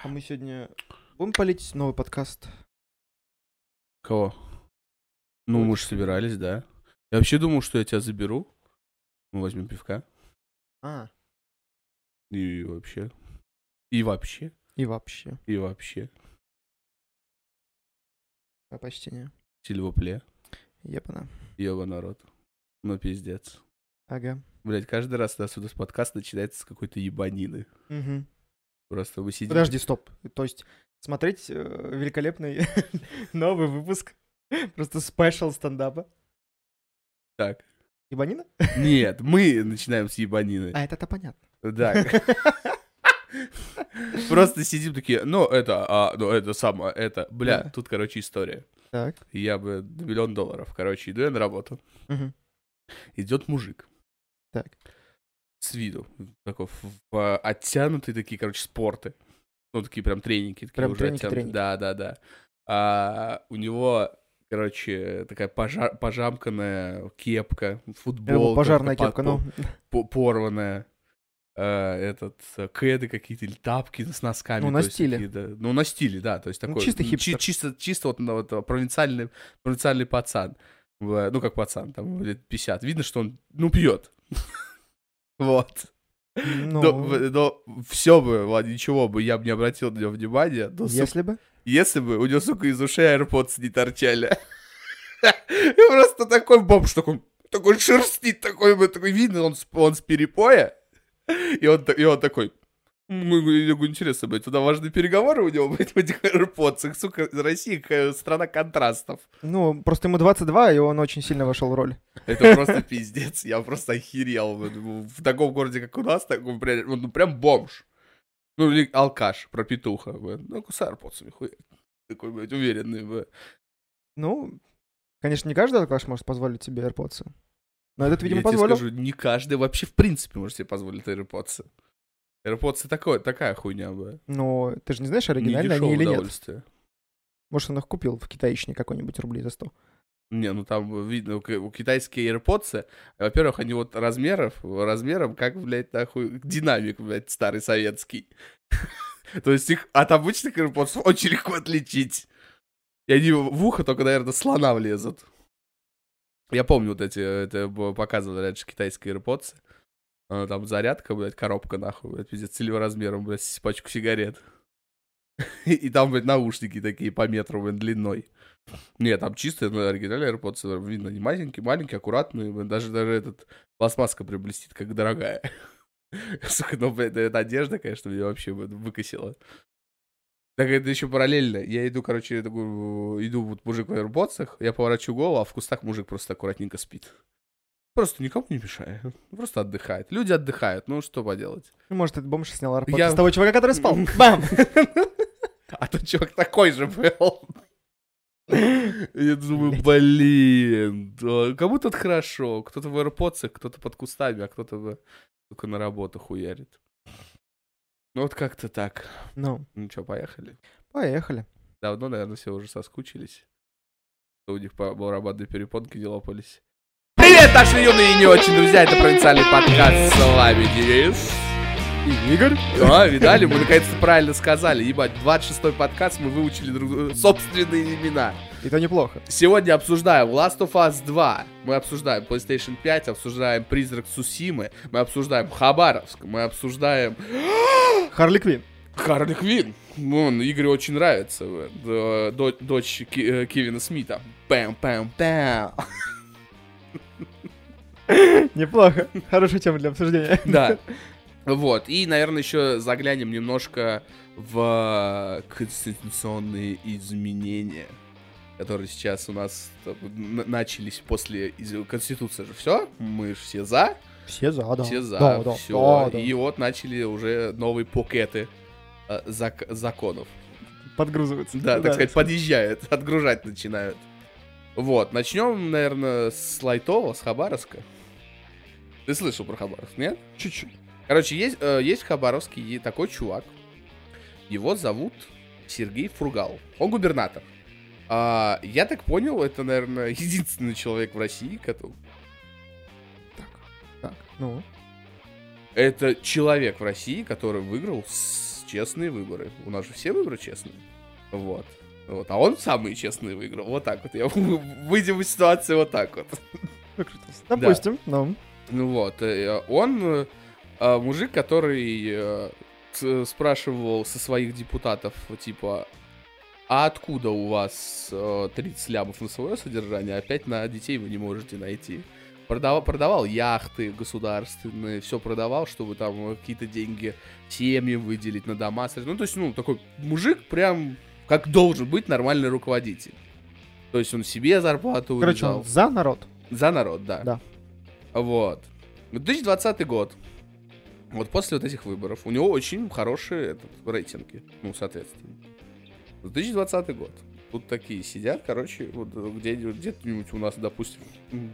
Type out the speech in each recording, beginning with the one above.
А мы сегодня будем полить новый подкаст? Кого? Ну, мы же собирались, да. Я вообще думал, что я тебя заберу. Мы возьмем пивка. А, И вообще. И вообще. и вообще. И вообще. А почти не. Сильвопле. Епана. Ёба народ. Ну, пиздец. Ага. Блять, каждый раз у нас у нас подкаст начинается с какой-то ебанины. Мгм. Просто вы сидите... Подожди, стоп. То есть смотреть э, великолепный новый выпуск просто спешл стендапа. Так. Ебанина? Нет, мы начинаем с ебанины. А, это-то понятно. Да. Просто сидим такие, ну, это, а, ну, это самое, это, бля, Да. тут, короче, история. Так. Я бы на миллион долларов, короче, иду я на работу. Мгм. Идет мужик. Так. С виду. Такой в- оттянутые такие, короче, спорты. Ну, такие прям тренинги. Такие Прям уже тренинги, оттянутые. тренинги. Да, да, да. А у него, короче, такая пожа- пожамканная кепка, думал, пожарная по- кепка, ну. по- порванная. а, этот, э, кеды какие-то, или тапки с носками. Ну, на есть стиле. такие, да. Ну, на стиле, да. То есть Ну, такой... чисто чи- хипстер. чисто, чисто вот, ну, вот, провинциальный, провинциальный пацан. Ну, как пацан, там, лет 50. Видно, что он, ну, пьет. Вот. Ну, Но, но все бы, ладно, ничего бы, я бы не обратил на него внимания, но, если бы. если бы у него, сука, из ушей AirPods не торчали. И просто такой бомж, такой, такой шерстит, такой, такой видно, он, он с перепоя, и он, и он такой, ну, я говорю, интересно, блядь, туда важные переговоры у него, блядь, в этих AirPods, сука, Россия страна контрастов. Ну, просто ему 22, и он очень сильно вошел в роль. Это просто пиздец, я просто охерел. В таком городе, как у нас, такой, ну, прям бомж. Ну, или алкаш, пропитуха, блядь. Ну, с AirPods, хуя. Такой, блядь, уверенный, блядь. Ну, конечно, не каждый алкаш может позволить себе AirPods. Но этот, видимо, Я тебе позволил. скажу, не каждый вообще в принципе может себе позволить AirPods. AirPods такой, такая хуйня, бля. Но ты же не знаешь, Не оригинальные они или нет. Может, он их купил в китайщине какой-нибудь рублей за 100. Не, ну там видно, у, ки- у китайские AirPods, во-первых, они вот размеров, размером, как, блядь, нахуй, динамик, блядь, старый советский. То есть их от обычных AirPods очень легко отличить. И они в ухо только, наверное, слона влезут. Я помню вот эти, это показывали раньше китайские AirPods. А, Там зарядка, блядь, коробка, нахуй, блядь, пиздец, размером, блядь, пачку сигарет. И, там, блядь, наушники такие по метру, блядь, длиной. Нет, там чистые, ну, оригинальные AirPods, видно, не маленькие, маленькие, аккуратные, блядь, даже, даже этот пластмасска прям блестит, как дорогая. Сука, ну, блядь, эта одежда, конечно, меня вообще блядь, выкосила. Так это еще параллельно. Я иду, короче, я такой, иду, вот мужик в AirPods, я поворачиваю голову, а в кустах мужик просто аккуратненько спит. Просто никому не мешает. Просто отдыхает. Люди отдыхают, ну что поделать. Может, этот бомж снял AirPods Я- с того чувака, который спал. Бам! А тот чувак такой же был. Я думаю, блин, да, кому тут хорошо. Кто-то в AirPods, кто-то под кустами, а кто-то только на работу хуярит. Ну вот как-то так. Ну, Ну что, поехали? поехали. Давно, наверное, все уже соскучились. У них по барабанной перепонке не лопались. Привет, наши юные и не очень друзья, это провинциальный подкаст, с вами Денис. И Игорь. А, видали, мы наконец-то правильно сказали. Ебать, 26-й подкаст, мы выучили друг друга собственные имена. И то неплохо. Сегодня обсуждаем Last of Us 2, мы обсуждаем PlayStation 5, обсуждаем Призрак Сусимы, мы обсуждаем Хабаровск, мы обсуждаем Харли Квин. Харли Квин. Вон, Игорю очень нравится. э, до- дочь э, Кевина Смита. Пэм, пэм, пэм. Неплохо. Хорошая тема для обсуждения. Да. Вот. И, наверное, еще заглянем немножко в конституционные изменения, которые сейчас у нас начались после Конституции же. Все? Мы же все за. Все за, да. Все за. Да, да, все. да, да. И вот начали уже новые пакеты э, зак- законов. Подгрузывается. Да, так сказать, подъезжают, отгружать начинают. Вот, начнем, наверное, с Лайтова, с Хабаровска. Ты слышал про Хабаровск, нет? Чуть-чуть. Короче, есть, э, есть в Хабаровске такой чувак. Его зовут Сергей Фургал. Он губернатор. А, я так понял, это, наверное, единственный человек в России, который... Так, ну. Это человек в России, который выиграл с честные выборы. У нас же все выборы честные. Вот. Вот. А он самые честные выиграл. Вот так вот. Я выйдем из ситуации вот так вот. Допустим, ну. Ну вот. э, Он э, а, мужик, который э, спрашивал со своих депутатов, типа, а откуда у вас э, 30 лямов на свое содержание, а опять на детей вы не можете найти? Продавал, продавал яхты государственные, все продавал, чтобы там какие-то деньги семьям выделить на дома. Ну, то есть, ну, такой мужик прям как должен быть нормальный руководитель. То есть он себе зарплату Короче, он за народ. За народ, да. Да. Вот. 2020 год. Вот после вот этих выборов у него очень хорошие этот, рейтинги. Ну, соответственно. 2020 год. Тут такие сидят, короче, вот где, где-нибудь у нас, допустим,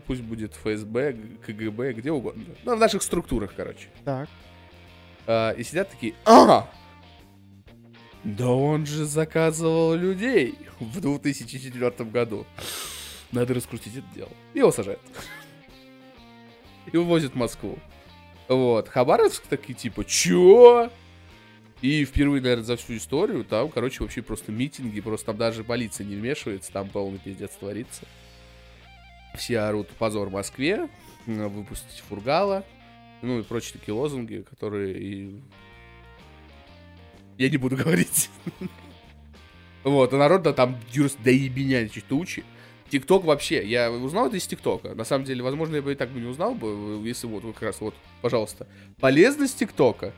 пусть будет ФСБ, КГБ, где угодно. Ну, в наших структурах, короче. Так. А, и сидят такие, а, да он же заказывал людей в 2004 году. Надо раскрутить это дело. Его сажают. И увозят в Москву. Вот. Хабаровск такие типа, чё? И впервые, наверное, за всю историю там, короче, вообще просто митинги, просто там даже полиция не вмешивается, там полный пиздец творится. Все орут позор Москве, выпустить Фургала, ну и прочие такие лозунги, которые и... Я не буду говорить. Вот, а народ да, там юрс до ебеня тучи. ТикТок вообще, я узнал это из ТикТока. На самом деле, возможно, я бы и так бы не узнал бы, если вот, вот как раз вот, пожалуйста. Полезность ТикТока.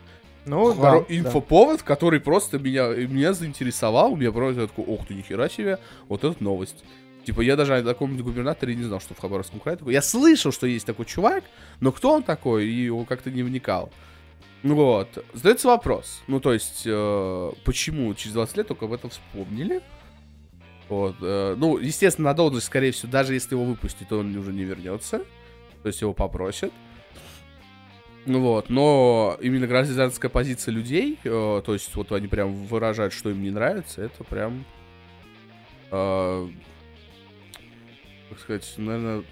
Ну, Хоро- да, да. инфоповод, который просто меня, меня заинтересовал. Меня просто я такой, ох ты, нихера себе, вот эта новость. Типа, я даже о таком губернаторе не знал, что в Хабаровском крае такой. Я слышал, что есть такой чувак, но кто он такой, и его как-то не вникал. Ну Вот. Задается вопрос. Ну, то есть, э, почему через 20 лет только об этом вспомнили? Вот. э, ну, естественно, на должность, скорее всего, даже если его выпустят, то он уже не вернется. То есть его попросят. Ну вот, но именно гражданская позиция людей, э, то есть вот они прям выражают, что им не нравится, это прям, э, как сказать, наверное,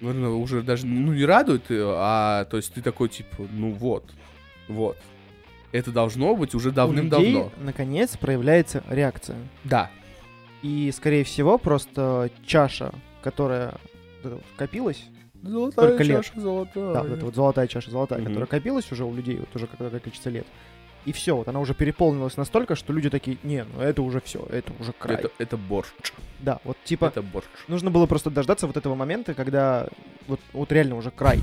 наверное, уже даже, ну, не радует, э, а, то есть ты такой, типа, ну вот, вот. Это должно быть уже давным-давно. наконец, проявляется реакция. Да. И, скорее всего, просто чаша, которая копилась, Золотая Сколько лет? чаша, золотая. да, вот эта вот золотая чаша, золотая, Мгм. которая копилась уже у людей вот уже какое-то количество лет. И все, вот она уже переполнилась настолько, что люди такие, не, ну это уже все, это уже край. Это, это борщ. Да, вот типа Это борщ. нужно было просто дождаться вот этого момента, когда вот, вот реально уже край,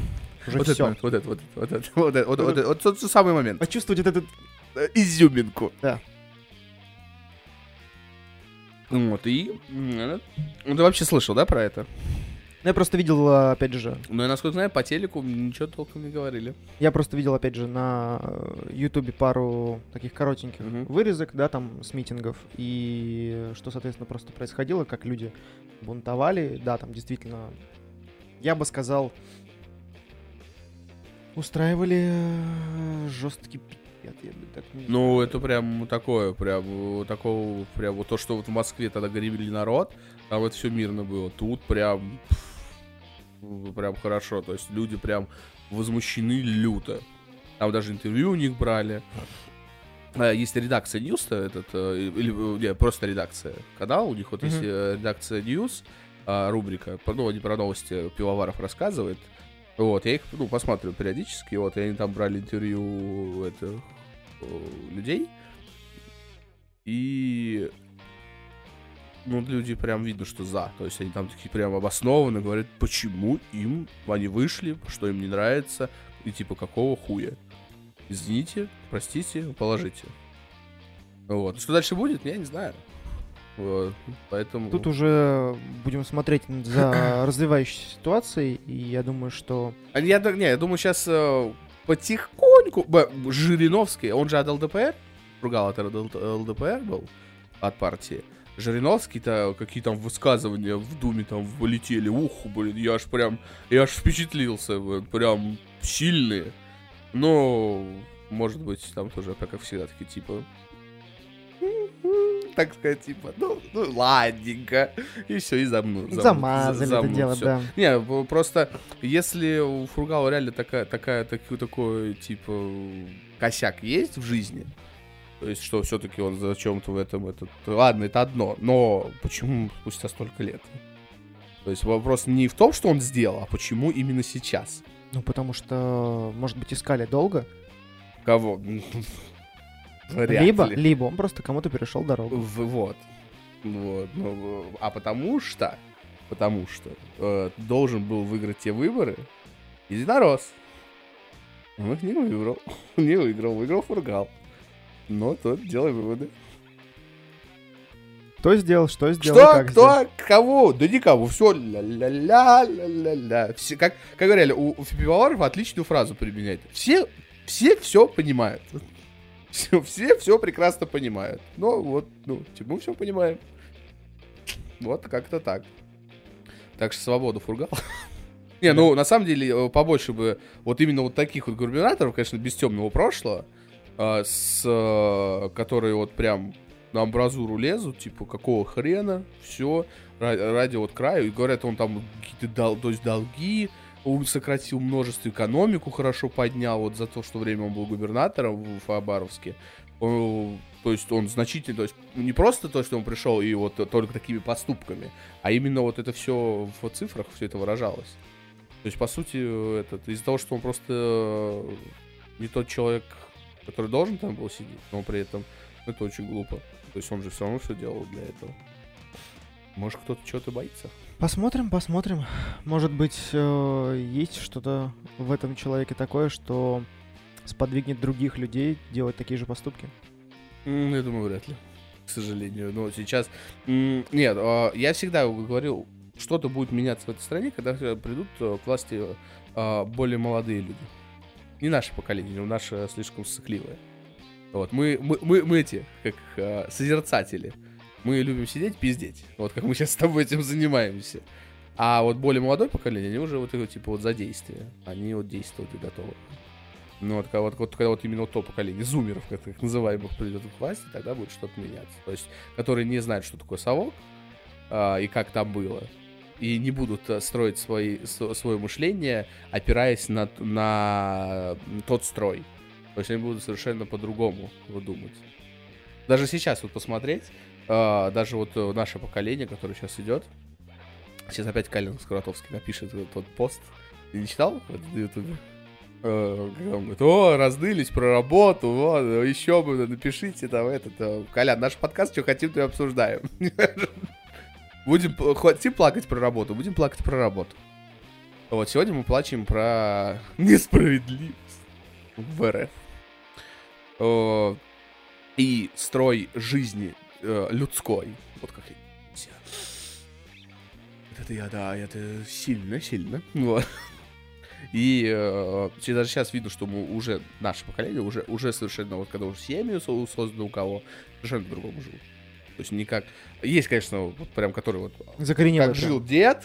уже Вот все. это, вот это, вот это, вот это, вот это, вот это, вот это, вот тот самый момент. Почувствовать вот этот Э, изюминку. Да. Вот, и... м, Ну, ты вообще слышал, да, про это? Ну, я просто видел, а, опять же, Ну, я, насколько знаю, по телеку ничего толком не говорили. я просто видел, опять же, на э, Ютубе пару таких коротеньких Мгм. вырезок, да, там, с митингов, и что, соответственно, просто происходило, как люди бунтовали, да, там, действительно, я бы сказал, устраивали э, жесткий пикет, я бы так не Ну, это прям такое, прям такого, прям вот то, что вот в Москве тогда гребли народ, там это все мирно было. Тут прям, пф, прям хорошо, то есть люди прям возмущены люто. Там даже интервью у них брали. А, Есть редакция News, этот, э, или э, не, просто редакция канал, у них вот есть Мгм. э, редакция News, а, рубрика, про- ну, они про новости пивоваров рассказывают. Вот, я их, ну, посматриваю периодически, вот, и они там брали интервью, это, людей. И ну, люди прям видно, что за. То есть они там такие прям обоснованно говорят, почему им они вышли, что им не нравится, и типа какого хуя. Извините, простите, положите. Вот. Что дальше будет, я не знаю. Вот. Поэтому... Тут уже будем смотреть за развивающейся ситуацией, и я думаю, что... А Я, не, я думаю, сейчас потихоньку... Б- Жириновский, он же от ЛДПР, ругал от ЛД- ЛДПР был, от партии. Жириновский-то какие там высказывания в Думе там вылетели. Ух, блин, я аж прям, я аж впечатлился, блин, прям сильные. Но, может быть, там тоже, как и всегда, такие типа... так сказать, типа, ну, ну ладненько. И все, и замну. зам- Замазали за- это дело, всё. да. Не, просто если у Фургала реально такая, такая, такой, такой, типа, косяк есть в жизни, то есть, что все-таки он зачем-то в этом, этот, ладно, это одно, но почему спустя столько лет? То есть вопрос не в том, что он сделал, а почему именно сейчас? Ну, потому что, может быть, искали долго. Кого? Вряд либо, ли. либо он просто кому-то перешел дорогу. В- Вот. Вот. Ну, а потому что, потому что э, должен был выиграть те выборы единорос. Он их не выиграл. Не выиграл, выиграл Фургал. Но тот делай выводы. Кто сделал, что сделал, Что? как Кто? сделал. Кого? Да никого. Все ля-ля-ля, ля-ля-ля. Все, как, как говорили, у, у пивоваров отличную фразу применяет. Все, все все понимают. Все, все все прекрасно понимают. Но вот, ну, типа, мы все понимаем. Вот как-то так. Так что свободу фургал. Не, ну, на самом деле, э, побольше бы вот именно вот таких вот губернаторов, конечно, без темного прошлого, с, э, которые вот прям на амбразуру лезут, типа, какого хрена, все, ради вот краю, и говорят, он там какие-то дол- то есть долги, он сократил множество, экономику хорошо поднял, вот за то, что время он был губернатором в Хабаровске, Он, то есть он значительно, то есть не просто то, что он пришел и вот только такими поступками, а именно вот это все в цифрах, все это выражалось. То есть, по сути, этот, из-за того, что он просто не тот человек, который должен там был сидеть, но при этом это очень глупо. То есть он же все равно все делал для этого. Может, кто-то чего-то боится? Посмотрим, посмотрим. Может быть, э, есть что-то в этом человеке такое, что сподвигнет других людей делать такие же поступки. Я думаю, вряд ли. К сожалению. Но сейчас... Нет, а, я всегда говорил, что-то будет меняться в этой стране, когда э, придут э, к власти а, более молодые люди. Не наше поколение, но наше слишком сыкливое. Вот, мы, мы, мы, мы эти, как а, созерцатели. Мы любим сидеть, пиздеть. Вот как мы сейчас с тобой этим занимаемся. А вот более молодое поколение, они уже вот это типа вот за действие. Они вот действовать и готовы. Ну, вот, вот, вот, когда вот именно то поколение зумеров, как их называемых, придет к власти, тогда будет что-то меняться. То есть, которые не знают, что такое совок а, и как там было. И не будут а, строить свои, свое мышление, опираясь на, на тот строй. То есть они будут совершенно по-другому думать. Даже сейчас вот посмотреть, а, даже вот э, наше поколение, которое сейчас идет, сейчас опять Калин Скоротовский напишет тот пост. Ты не читал на ютубе? Э, когда он говорит, о, раздылись про работу, вот, еще бы, напишите там этот, э, Колян, наш подкаст, что хотим, то и обсуждаем. Будем, хотим плакать про работу, будем плакать про работу. Вот, сегодня мы плачем про несправедливость в РФ. И строй жизни э, людской. Вот как я. Это я, да, это сильно, сильно. Вот. И э, даже сейчас видно, что мы уже, наше поколение, уже, уже совершенно, вот когда уже семьи со- созданы у кого, совершенно по-другому живут. То есть никак... Есть, конечно, вот прям, который вот... Закоренелый. Как жил дед,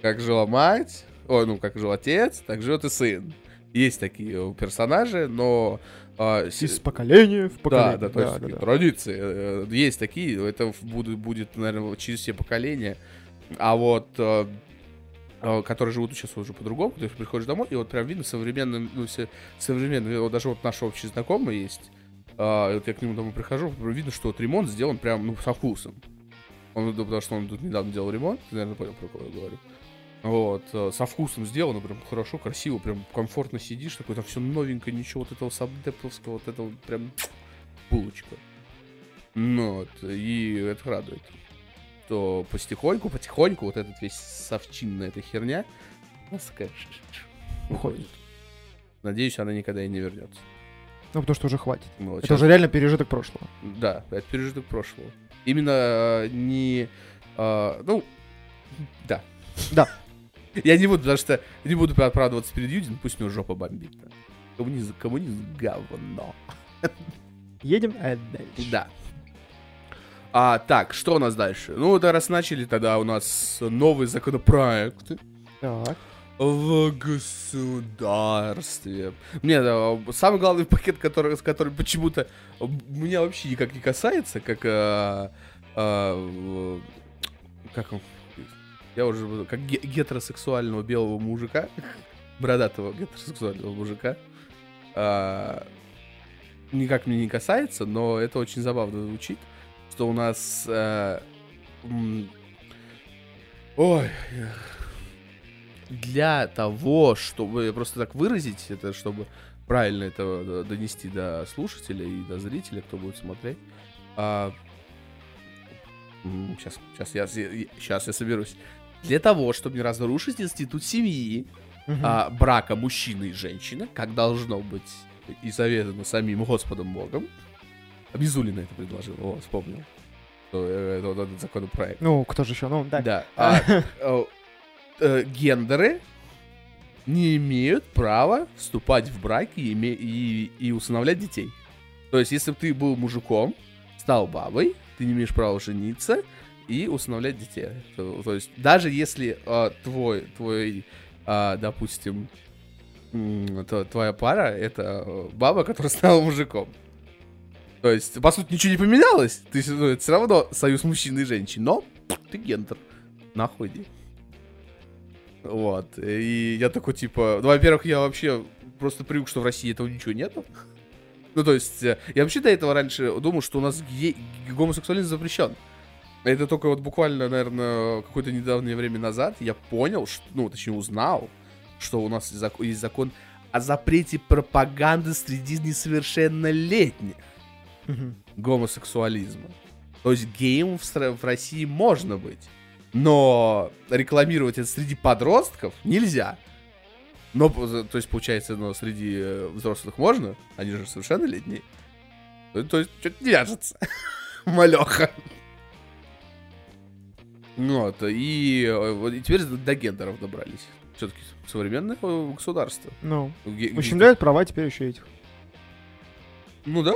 как жила мать, ой, ну, как жил отец, так живет и сын. Есть такие э, персонажи, но... с- Из поколения в поколение. да, да, то есть такие традиции. э, Есть такие, это будут, будет, наверное, через все поколения. А вот э, э, которые живут сейчас уже по-другому, ты приходишь домой, и вот прям видно современным, ну, все современные, вот даже вот наш общий знакомый есть, а, вот я к нему домой прихожу, видно, что вот ремонт сделан прям, ну, со вкусом. Он, потому что он тут недавно делал ремонт, ты, наверное, понял, про кого я говорю. Вот, э, со вкусом сделано, прям хорошо, красиво, прям комфортно сидишь, такой, там все новенькое, ничего вот этого сабдепловского, вот этого прям булочка. Ну, вот, и это радует. То потихоньку, потихоньку вот этот весь совчинная эта херня уходит. Надеюсь, она никогда и не вернется. Ну, потому что уже хватит. Ну, Это щас- уже реально пережиток прошлого. Да, это пережиток прошлого. Именно э, не... э, ну, да. Да. Я не буду, потому что не буду оправдываться перед Юдин, пусть у него жопа бомбит. Коммунизм, коммунизм говно. Едем а дальше. Да. А, так, что у нас дальше? Ну, да, раз начали, тогда у нас новый законопроект. Так. В государстве. Нет, а, самый главный пакет, который, который почему-то меня вообще никак не касается, как... А, а, как? Я уже... Как ге- гетеросексуального белого мужика, бородатого гетеросексуального мужика, а, никак меня не касается, но это очень забавно звучит, что у нас... А, м- ой для того, чтобы просто так выразить это, чтобы правильно это донести до слушателя и до зрителя, кто будет смотреть. А, сейчас, сейчас я, сейчас я соберусь. Для того, чтобы не разрушить институт семьи, угу. а, брака мужчины и женщины, как должно быть и заведено самим Господом Богом. Мизулина это предложил, о, вспомнил. Это, это, это законопроект. Ну, кто же еще? Ну, да. Да. А, а, э, гендеры не имеют права вступать в браки и, и, и усыновлять детей. То есть, если бы ты был мужиком, стал бабой, ты не имеешь права жениться и усыновлять детей. То, то есть, даже если э, твой, твой э, допустим, э, твоя пара это баба, которая стала мужиком. То есть, по сути, ничего не поменялось. Ты, ну, это все равно союз мужчины и женщин, но ты гендер. Нахуй иди. Вот. И я такой, типа... Ну, во-первых, я вообще просто привык, что в России этого ничего нету. Ну, то есть, э, я вообще до этого раньше думал, что у нас ге- гомосексуализм запрещен. Это только вот буквально, наверное, какое-то недавнее время назад я понял, что, ну, точнее, узнал, что у нас есть закон о запрете пропаганды среди несовершеннолетних угу. гомосексуализма. То есть геем в, в России можно быть. Но рекламировать это среди подростков нельзя. Но, то есть, получается, но среди э, взрослых можно, они же совершеннолетние. То, то есть, что-то вяжется. Малеха. Вот, и, э, и теперь до гендеров добрались. Все-таки современное государство. Ну, ущемляют права теперь еще этих. Ну да,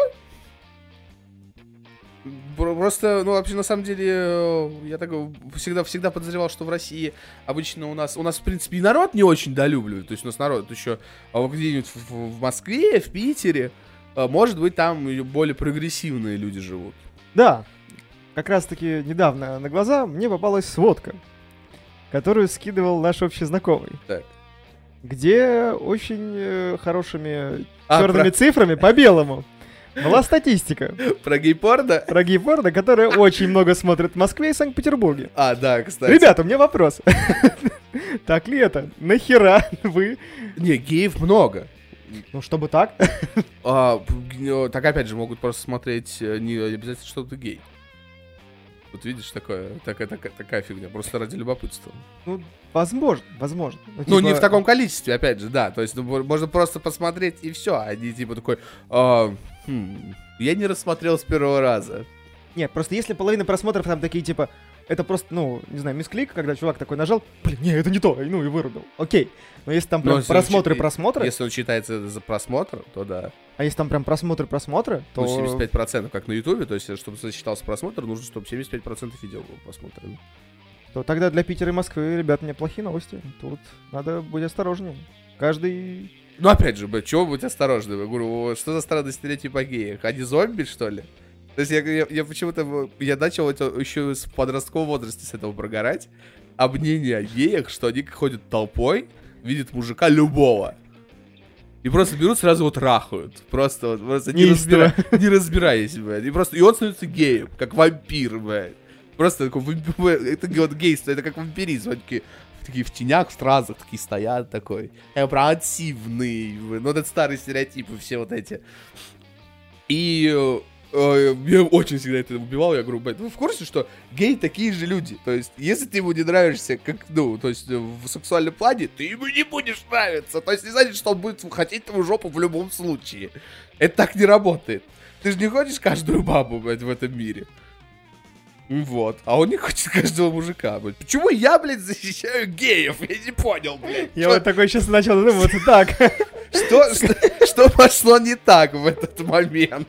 Просто, ну, вообще, на самом деле, э, я так всегда, всегда подозревал, что в России обычно у нас, у нас, в принципе, и народ не очень долюбливает. То есть у нас народ еще а где-нибудь в, в Москве, в Питере, э, может быть, там более прогрессивные люди живут. Да, как раз-таки недавно на глаза мне попалась сводка, которую скидывал наш общий знакомый. Так. Где очень э, хорошими а, черными про... цифрами по белому была статистика. Про гей-порно? Про гей-порно, которое очень много смотрят в Москве и Санкт-Петербурге. А, да, кстати. Ребята, у меня вопрос. Так ли это? Нахера вы... Не, геев много. Ну, чтобы так. А, так, опять же, могут просто смотреть э, не обязательно, что ты гей. Вот видишь, такое, такая, такая, такая фигня, просто ради любопытства. Ну, возможно, возможно. Ну, типа... ну, не в таком количестве, опять же, да. То есть, ну, можно просто посмотреть и все, не типа такой, а, хм, я не рассмотрел с первого раза. Нет, просто если половина просмотров там такие, типа, это просто, ну, не знаю, мисклик, когда чувак такой нажал, блин, не, это не то, ну и вырубил. Окей. Но если там прям просмотры, он, просмотры... Если он считается за просмотр, то да. А если там прям просмотры, просмотры, то... Ну, 75%, как на Ютубе, то есть, чтобы засчитался просмотр, нужно, чтобы 75% видео было просмотрено. То тогда для Питера и Москвы, ребят, неплохие новости. Тут надо быть осторожнее. Каждый... Ну, опять же, чего быть осторожным? Я говорю, что за странные стереотипы о геях? Они зомби, что ли? То есть я, я, я почему-то, я начал это еще с подросткового возраста с этого прогорать. А мнение о геях, что они ходят толпой, видят мужика любого. И просто берут, сразу вот рахают. Просто, просто не, разбира... не разбираясь, блядь. И просто, и он становится геем, как вампир, блядь. Просто такой, это вот гейство, это как вампиризм. Они такие, такие в тенях, в стразах такие стоят такой. Я противный. Ну, это старые стереотипы все вот эти. И э, э, очень всегда это убивало. Я говорю, вы в курсе, что гей такие же люди? То есть, если ты ему не нравишься, как, ну, то есть, в сексуальном плане, ты ему не будешь нравиться. То есть, не значит, что он будет хотеть твою жопу в любом случае. Это так не работает. Ты же не хочешь каждую бабу, блядь, в этом мире. Вот. А он не хочет каждого мужика, блядь. Почему я, блядь, защищаю геев? Я не понял, блядь. Я вот такой сейчас начал думать, так. Что, что, что пошло не так в этот момент?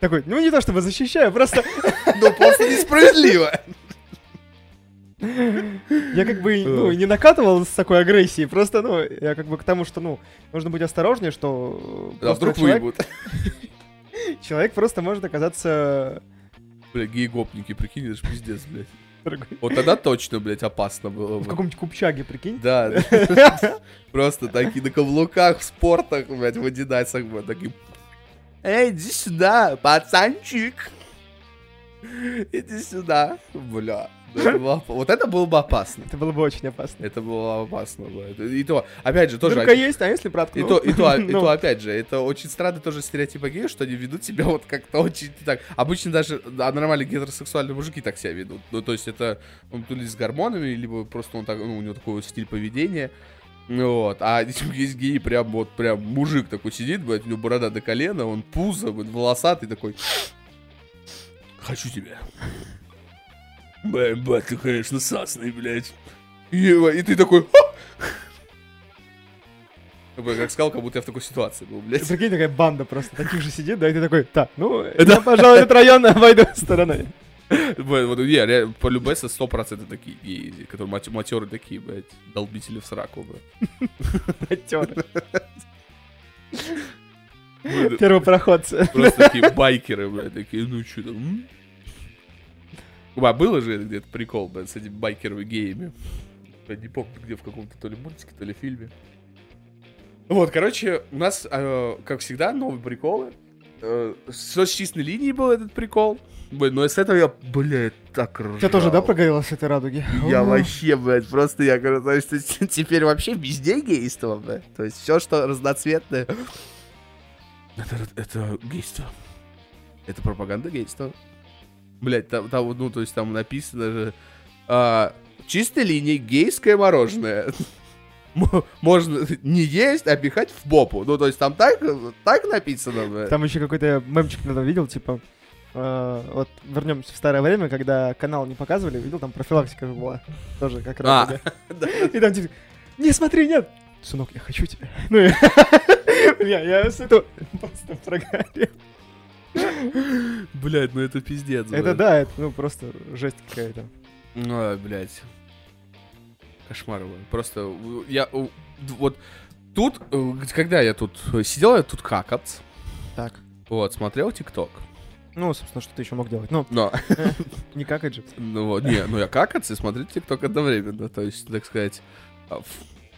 Такой, ну не то чтобы защищаю, просто... Ну просто несправедливо. Я как бы ну, не накатывал с такой агрессией, просто, ну, я как бы к тому, что, ну, нужно быть осторожнее, что... А вдруг выебут? Человек просто может оказаться... Бля, гей-гопники, прикинь, это ж пиздец, блядь. Вот тогда точно, блядь, опасно было. В каком-нибудь купчаге, прикинь? Да. Просто такие на каблуках, в спортах, блядь, в адидасах, блядь, такие... Эй, иди сюда, пацанчик. Иди сюда. Бля. Вот это было бы опасно. Это было бы очень опасно. Это было опасно. И то, опять же, тоже... Только есть, а если проткнул? И то, и то, и то, ну. опять же, это очень странный тоже стереотип геев, что они ведут себя вот как-то очень так... Обычно даже а нормальные гетеросексуальные мужики так себя ведут. Ну, то есть это он то ли с гормонами, либо просто он так, ну, у него такой стиль поведения. Вот, а есть геи прям вот прям мужик такой сидит, блядь, у него борода до колена, он пузо, блядь, волосатый такой. Хочу тебя. Бать, ты, конечно, сасный, блядь. И, и ты такой... Как сказал, как будто я в такой ситуации был, блядь. Прикинь, такая банда просто таких же сидит, да, и ты такой, так, ну, я, пожалуй, этот район обойду стороной. Вот, я, по любеса сто процентов такие геи, которые матеры такие, блядь, долбители в сраку, блядь. Матеры. Первопроходцы. Просто такие байкеры, блядь, такие, ну что там, а было же где-то прикол, блядь, с этими байкерами геями. Я не помню, где в каком-то то ли мультике, то ли фильме. Вот, короче, у нас, э, как всегда, новые приколы. Э, с чистой линии был этот прикол. Блин, но с этого я, блядь, так ржал. Ты тоже, да, прогорел с этой радуги? Я вообще, блядь, просто я есть теперь вообще везде гейство, блядь. То есть все, что разноцветное. Это, это гейство. Это пропаганда гейства. Блять, там, там, ну, то есть там написано же... А, чистой линии гейское мороженое. Можно не есть, а пихать в попу. Ну, то есть там так, так написано. Блядь. Там еще какой-то мемчик надо видел, типа... Uh, вот вернемся в старое время, когда канал не показывали, видел, там профилактика была. Тоже как раз. А, И там типа, не смотри, нет! Сынок, я хочу тебя. Ну, я, я с этого просто прогорел. Блять, ну это пиздец. Это да, это ну просто жесть какая-то. Ой, блядь. Кошмар. Просто я вот тут, э, когда я тут сидел, я тут какац. Так. Вот, смотрел ТикТок. Ну, собственно, что ты еще мог делать? Ну, Но. не какать же. Ну вот, не, ну я какац и смотреть ТикТок одновременно. То есть, так сказать, а,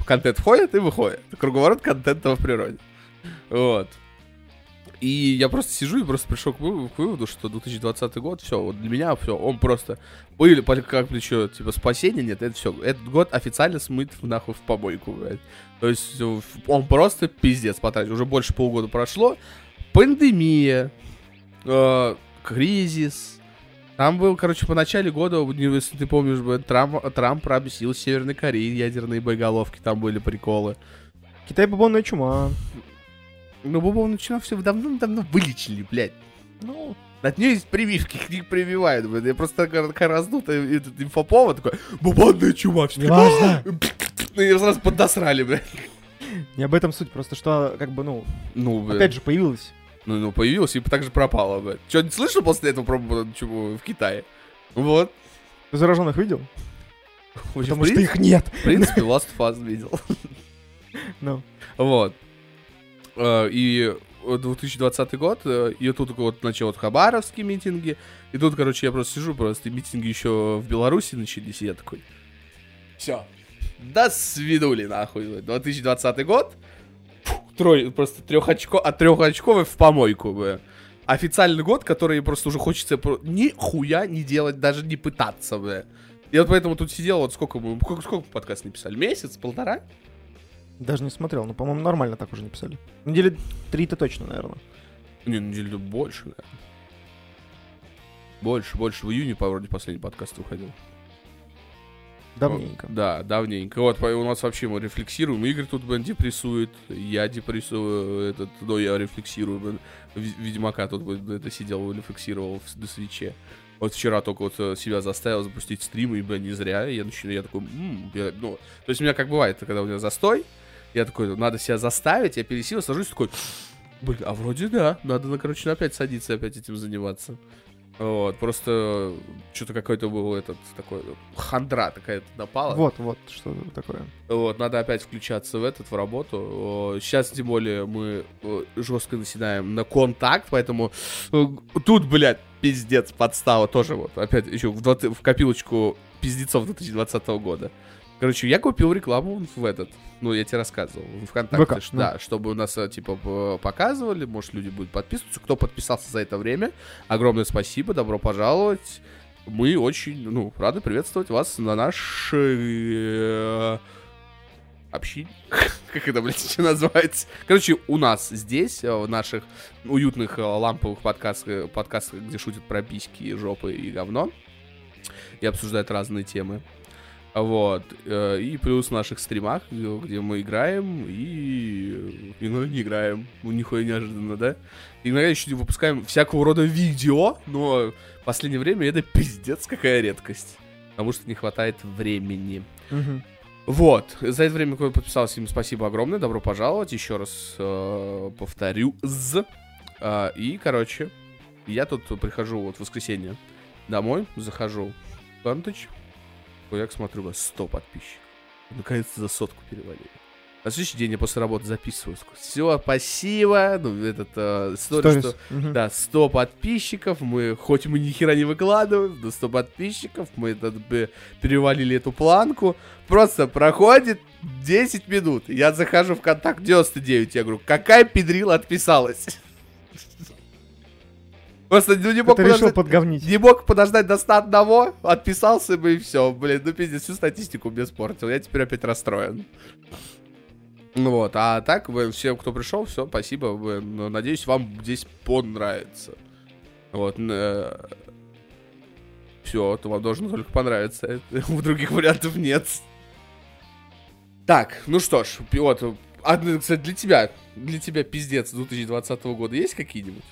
контент входит и выходит. Круговорот контента в природе. Вот. И я просто сижу и просто пришел к, выводу, что 2020 год, все, вот для меня все, он просто были как плечо, типа спасения нет, это все, этот год официально смыт в нахуй в помойку, блядь. То есть э, он просто пиздец потратил, уже больше полгода прошло, пандемия, э, кризис, там был, короче, по начале года, если ты помнишь, Трамп, Трамп объяснил Северной Корее ядерные боеголовки, там были приколы. Китай бубонная чума. Ну, бубонную чуму все давно-давно вылечили, блядь. Ну, от нее есть прививки, их прививают, блядь. Я просто такая раздутая этот инфоповод такой, бубонная чума, все Важно. Ну, и сразу подосрали, блядь. Не об этом суть, просто что, как бы, ну, ну опять же, появилась. Ну, ну, появилась и так же пропала, блядь. Что, не слышал после этого про чуму в Китае? Вот. Ты зараженных видел? Потому что их нет. В принципе, Last Us видел. Ну. Вот. Э, и 2020 год, э, и тут вот начал вот хабаровские митинги, и тут, короче, я просто сижу, просто митинги еще в Беларуси начались, и я такой, все, до свидули, нахуй, 2020 год, трой, просто трех от трех в помойку, бы. Официальный год, который просто уже хочется ни хуя не делать, даже не пытаться, бы. И вот поэтому тут сидел, вот сколько мы, сколько, сколько подкаст не писали? Месяц, полтора? Даже не смотрел, но, по-моему, нормально так уже написали. Недели три-то точно, наверное. Не, недели больше, наверное. Больше, больше. В июне, по вроде, последний подкаст выходил. Давненько. Вот, да, давненько. Вот у нас вообще мы рефлексируем. Игорь тут, блин, депрессует. Я депрессую, этот, но я рефлексирую, блин. Ведьмака тут, блин, это сидел, рефлексировал до свече. Вот вчера только вот э, себя заставил запустить стрим, и, блин, не зря. Я начинаю, я такой, м-м", я, ну, то есть у меня как бывает, когда у меня застой, я такой, надо себя заставить, я пересилил, сажусь такой, блин, а вроде да, надо, ну, короче, опять садиться, опять этим заниматься. Вот, просто что-то какой-то был этот такой хандра такая напала. Вот, вот, что такое. Вот, надо опять включаться в этот, в работу. Сейчас, тем более, мы жестко наседаем на контакт, поэтому э, тут, блядь, пиздец, подстава тоже вот. Опять еще в, 20, в копилочку пиздецов 2020 года. Короче, я купил рекламу в этот, ну, я тебе рассказывал, в ВКонтакте, ВК, ш- да, чтобы у нас, э, типа, показывали, может, люди будут подписываться. Кто подписался за это время, огромное спасибо, добро пожаловать. Мы очень, ну, рады приветствовать вас на наш э, общине. как это, блядь, еще называется? Короче, у нас здесь, э, в наших уютных э, ламповых подкастах, подкастах, где шутят про письки, жопы и говно, и обсуждают разные темы. Вот. э, И плюс в наших стримах, где мы играем и иногда не играем. Ну, нихуя неожиданно, да? Иногда еще выпускаем всякого рода видео, но в последнее время это пиздец какая редкость. Потому что не хватает времени. Вот, за это время, кто подписался, им спасибо огромное, добро пожаловать, еще раз э, повторю, з. А, и, короче, я тут прихожу вот в воскресенье домой, захожу в Фанточ, я смотрю, у вас 100 подписчиков. Наконец-то за сотку перевалили. На следующий день я после работы записываю. Все, спасибо. Ну, этот, э, история, Сторис. что Мгм. да, 100 подписчиков, мы, хоть мы ни хера не выкладываем, но 100 подписчиков, мы этот, б- перевалили эту планку. Просто проходит 10 минут, я захожу в контакт 99, я говорю, какая педрила отписалась? Просто ну, не мог, Ты решил подождать, подговнить. не мог подождать до 101, отписался бы и все, блин, ну пиздец, всю статистику мне испортил, я теперь опять расстроен. Ну вот, а так, всем, кто пришел, все, спасибо, ну, надеюсь, вам здесь понравится. Вот, все, то вам должно только понравиться, у других вариантов нет. Так, ну что ж, вот, а, ну, кстати, для тебя, для тебя пиздец 2020 года есть какие-нибудь?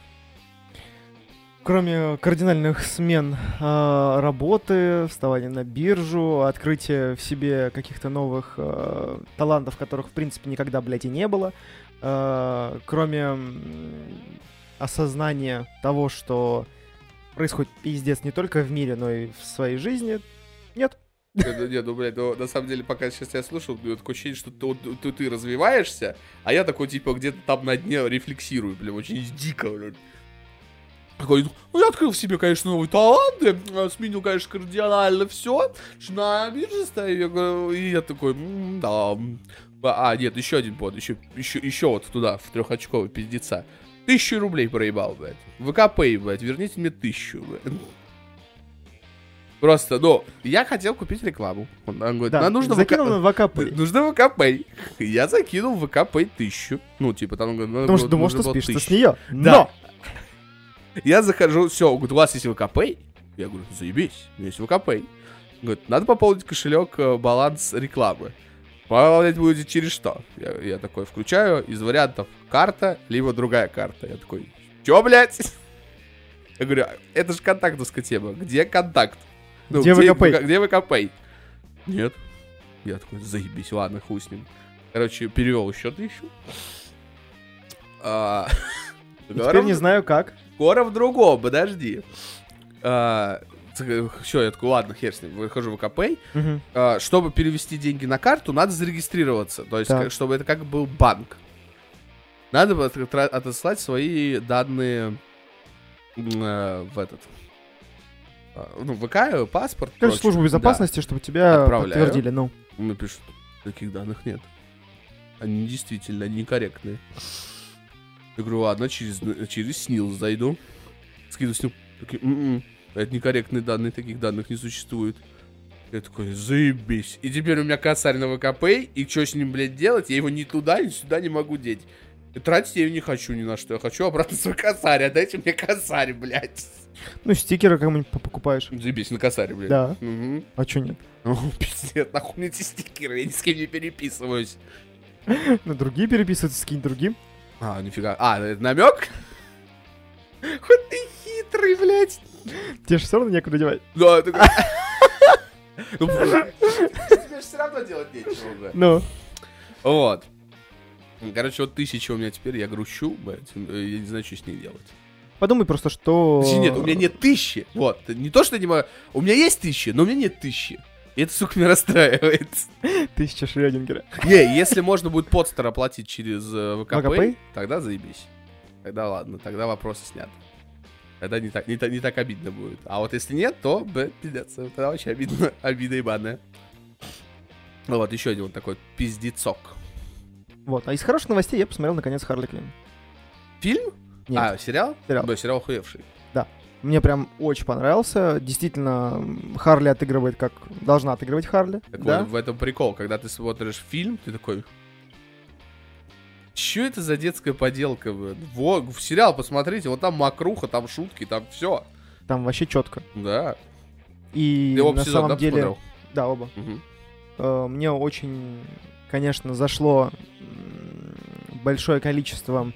Кроме кардинальных смен а, работы, вставания на биржу, открытия в себе каких-то новых а, талантов, которых, в принципе, никогда, блядь, и не было, а, кроме осознания того, что происходит пиздец не только в мире, но и в своей жизни, нет. Не, ну, не, ну, блядь, ну, на самом деле, пока сейчас я слушал, у меня такое ощущение, что ты, ты, ты развиваешься, а я такой, типа, где-то там на дне рефлексирую, блин, очень дико, блин. Такой, ну, я открыл в себе, конечно, новые таланты, э, сменил, конечно, кардинально все, на бирже стою, я говорю, и я такой, «М, да, а, нет, еще один под, еще, еще, еще вот туда, в трехочковый пиздеца. Тысячу рублей проебал, блядь. ВКП, блядь, верните мне тысячу, блядь. Просто, ну, я хотел купить рекламу. Он говорит, Да, нам нужно закинул ВК... на ВКП. Нужно ВКП. Я закинул в ВКП тысячу. Ну, типа, там... надо Потому что думал, нужно что спишь с нее. Да. Но! Я захожу, все, говорит, у вас есть ВКП? Я говорю, заебись, есть ВКП. Говорит, надо пополнить кошелек, э, баланс рекламы. Пополнять будете через что? Я, я такой включаю, из вариантов карта, либо другая карта. Я такой, чё, блядь? Я говорю, «А это же контактовская тема. Где контакт? Ну, Где ВКП? Где ВКП? Нет. Я такой, заебись, ладно, хуй с ним. Короче, перевел еще тысячу. А, Теперь не знаю как. Скоро в другом, подожди. Все, я такой, ладно, хер с ним, выхожу в. Мгм. А, чтобы перевести деньги на карту, надо зарегистрироваться. То есть, как- чтобы это как был банк. Надо отослать свои данные э, в этот... а, Ну, ВК, паспорт. Короче, службу Да. безопасности, чтобы тебя Отправляю. подтвердили, ну. Мне пишут, таких данных нет. Они действительно некорректные. Я говорю, ладно, через, через СНИЛ зайду. Скину СНИЛ. Такие, «М-м, это некорректные данные, таких данных не существует. Я такой, заебись. И теперь у меня косарь на ВКП, и что с ним, блядь, делать? Я его ни туда, ни сюда не могу деть. И тратить я его не хочу ни на что. Я хочу обратно свой косарь. Отдайте мне косарь, блядь. Ну, стикеры кому-нибудь по- покупаешь. Заебись, на косарь, блядь. Да. Мгм. А чё нет? О, пиздец, нахуй мне эти стикеры, я ни с кем не переписываюсь. Ну, другие переписываются, скинь другим. А, нифига. А, это намек? Хоть ты хитрый, блядь. Тебе же все равно некуда девать. Да, такой... Ну, тебе же все равно делать нечего, бля. Ну, Вот. Короче, вот тысяча у меня теперь, я грущу, блядь, я не знаю, что с ней делать. Подумай просто, что... Нет, у меня нет тысячи. Вот. Не то, что я не могу. У меня есть тысячи, но у меня нет тысячи. И это, сука, меня расстраивает. Тысяча Шрёдингера. Не, если можно будет подстер оплатить через э, ВКП, тогда заебись. Тогда ладно, тогда вопросы сняты. Тогда не так, не, не так обидно будет. А вот если нет, то, б, пиздец, тогда вообще обидно, обида ебаная. Ну вот, еще один вот такой пиздецок. Вот. А из хороших новостей я посмотрел, наконец, Харли Квинн. Фильм? Нет, А, сериал? Сериал. Да, сериал охуевший. Мне прям очень понравился. Действительно, Харли отыгрывает, как должна отыгрывать Харли. Так да? вот, в этом прикол, когда ты смотришь фильм, ты такой... Чё это за детская поделка? Во, в сериал посмотрите, вот там макруха, там шутки, там все. Там вообще четко. Да. И Ты оба на сезона, самом да, деле... посмотрел? Да, оба. Э, Мне очень, конечно, зашло большое количество